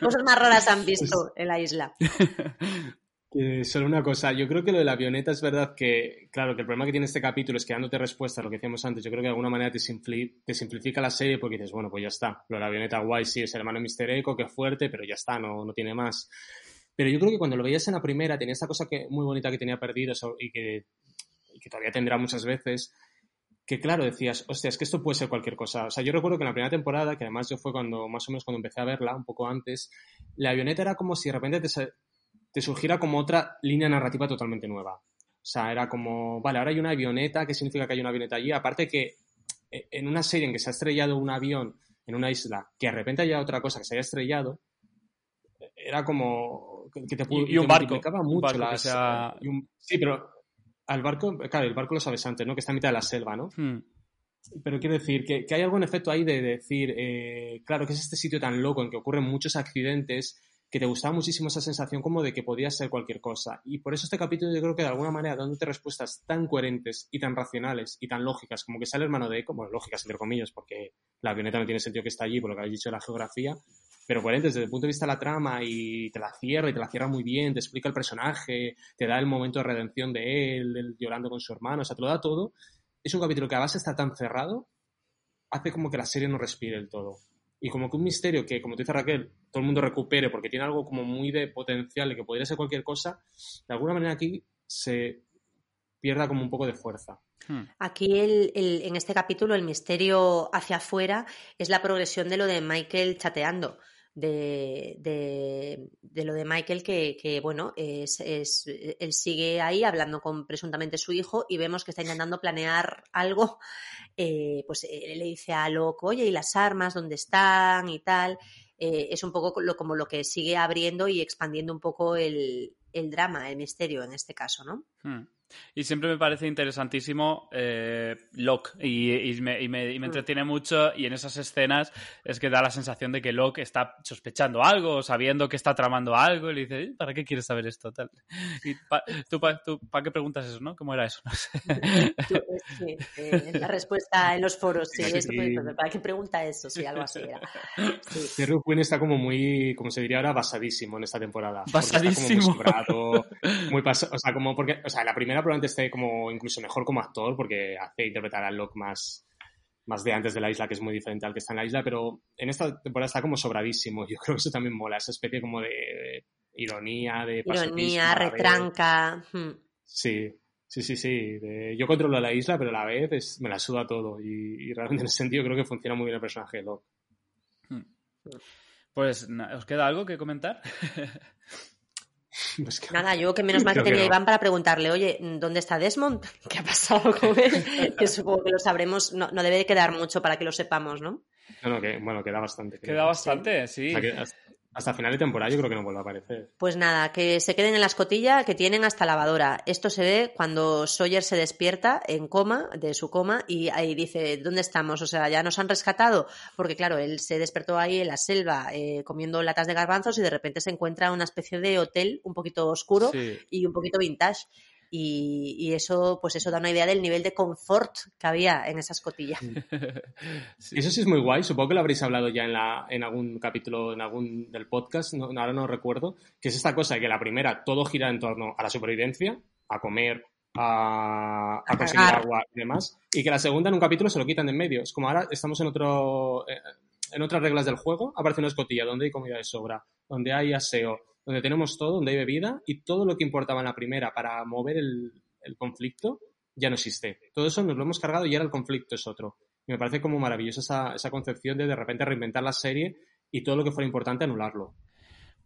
Cosas más raras han visto en la isla. solo una cosa, yo creo que lo de la avioneta es verdad que, claro, que el problema que tiene este capítulo es que dándote respuesta a lo que decíamos antes, yo creo que de alguna manera te, simplifica la serie porque dices, bueno, pues ya está. Lo de la avioneta guay sí es el hermano Mister Echo, que fuerte, pero ya está, no, no tiene más. Pero yo creo que cuando lo veías en la primera tenía esta cosa que, muy bonita que tenía perdido y que, y que todavía tendrá muchas veces, que claro, decías, hostia, es que esto puede ser cualquier cosa. O sea, yo recuerdo que en la primera temporada, que además yo fue cuando, más o menos cuando empecé a verla, un poco antes, la avioneta era como si de repente te, te surgiera como otra línea narrativa totalmente nueva. O sea, era como, vale, ahora hay una avioneta, ¿qué significa que hay una avioneta allí? Aparte que eh, en una serie en que se ha estrellado un avión en una isla, que de repente haya otra cosa que se haya estrellado, era como que te, y, un barco, mucho sí, pero al barco, claro, el barco lo sabes antes, ¿no? Que está en mitad de la selva, ¿no? Hmm. Pero quiero decir que, hay algún efecto ahí de, decir, eh, claro, que es este sitio tan loco en que ocurren muchos accidentes, que te gustaba muchísimo esa sensación como de que podía ser cualquier cosa. Y por eso este capítulo yo creo que de alguna manera dándote respuestas tan coherentes y tan racionales y tan lógicas como que sale el hermano de Eco, bueno, lógicas entre comillas, porque la avioneta no tiene sentido que está allí por lo que habéis dicho de la geografía, pero coherentes desde el punto de vista de la trama y te la cierra y te la cierra muy bien, te explica el personaje, te da el momento de redención de él, llorando con su hermano, o sea, te lo da todo. Es un capítulo que a base está tan cerrado, hace como que la serie no respire el todo. Y como que un misterio que, como te dice Raquel, todo el mundo recupere porque tiene algo como muy de potencial de que podría ser cualquier cosa, de alguna manera aquí se pierda como un poco de fuerza. Hmm. Aquí el, en este capítulo el misterio hacia afuera es la progresión de lo de Michael chateando de, de, lo de Michael que, bueno, es, es, él sigue ahí hablando con presuntamente su hijo y vemos que está intentando planear algo, eh, pues él le dice a Locke, oye, ¿y las armas dónde están y tal? Eh, es un poco lo, como lo que sigue abriendo y expandiendo un poco el, el drama, el misterio en este caso, ¿no? Hmm. Y siempre me parece interesantísimo eh, Locke y, me, mm. entretiene mucho y en esas escenas es que da la sensación de que Locke está sospechando algo, sabiendo que está tramando algo y le dice, ¿para qué quieres saber esto? Tal. Y ¿Tú para qué preguntas eso, no? ¿Cómo era eso? sí, eh, la respuesta en los foros, sí, ¿para qué pregunta eso? Sí, algo así era. Sí. Quinn está como muy, como se diría ahora, basadísimo en esta temporada. Basadísimo. muy, o sea, como porque, o sea, la primera probablemente esté como incluso mejor como actor porque hace interpretar al Locke más, más de antes de la isla, que es muy diferente al que está en la isla, pero en esta temporada está como sobradísimo. Yo creo que eso también mola, esa especie como de ironía, de Ironía, retranca. Hmm. Sí, sí, sí, sí. yo controlo la isla, pero a la vez me la suda todo. Y, realmente en ese sentido creo que funciona muy bien el personaje de Locke. Hmm. Pues, ¿os queda algo que comentar? Nada, yo que menos mal que tenía Iván para preguntarle, oye, ¿dónde está Desmond? ¿Qué ha pasado con él? que supongo que lo sabremos, no, debe de quedar mucho para que lo sepamos, ¿no? No, no, que, bueno, queda bastante. Queda bastante, sí. Hasta final de temporada yo creo que no vuelve a aparecer. Pues nada, que se queden en la escotilla, que tienen hasta lavadora. Esto se ve cuando Sawyer se despierta en coma, de su coma, y ahí dice, ¿dónde estamos? O sea, ya nos han rescatado, porque claro, él se despertó ahí en la selva eh, comiendo latas de garbanzos y de repente se encuentra una especie de hotel un poquito oscuro Sí. y un poquito vintage. Y, y eso, pues eso da una idea del nivel de confort que había en esa escotilla. Sí. Eso sí es muy guay, supongo que lo habréis hablado ya en, la, en algún capítulo, en algún del podcast, no, ahora no recuerdo, que es esta cosa de que la primera todo gira en torno a la supervivencia, a comer, a, a A conseguir cagar. agua y demás, y que la segunda en un capítulo se lo quitan de en medio. Es como ahora estamos en otro eh, en otras reglas del juego, aparece una escotilla donde hay comida de sobra, donde hay aseo, donde tenemos todo, donde hay bebida, y todo lo que importaba en la primera para mover el, el conflicto ya no existe. Todo eso nos lo hemos cargado y ahora el conflicto es otro. Y me parece como maravillosa esa, esa concepción de de repente reinventar la serie y todo lo que fuera importante anularlo.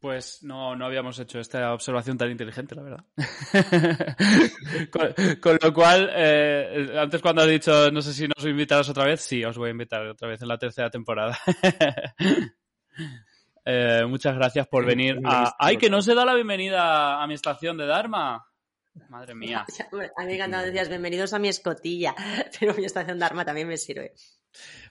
Pues no, no habíamos hecho esta observación tan inteligente, la verdad. con, con lo cual, eh, antes cuando has dicho, no sé si nos invitarás otra vez, sí, os voy a invitar otra vez en la tercera temporada. Eh, muchas gracias por venir a... ¡Ay, que no se da la bienvenida a mi estación de Dharma! Madre mía. A mí me encantaba, decías, bienvenidos a mi escotilla, pero mi estación de arma también me sirve.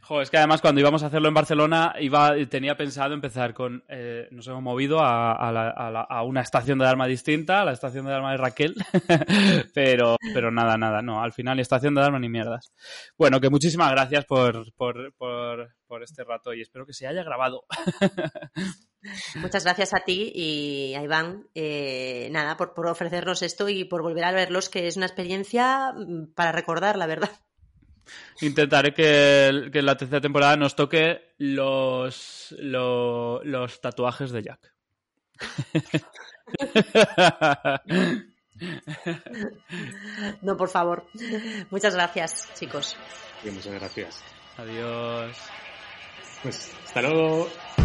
Jo, es que además cuando íbamos a hacerlo en Barcelona iba, tenía pensado empezar con... eh, nos hemos movido a, a la- a la- a una estación de arma distinta, a la estación de arma de Raquel, pero, pero nada, nada, no, al final ni estación de arma ni mierdas. Bueno, que muchísimas gracias por, por, por, por este rato y espero que se haya grabado. Muchas gracias a ti y a Iván, eh, nada, por, por ofrecernos esto y por volver a verlos, que es una experiencia mm, para recordar, la verdad. Intentaré que, que en la tercera temporada nos toque los, lo- los tatuajes de Jack. No, por favor. Muchas gracias, chicos. Muchas gracias. Adiós. Pues hasta luego.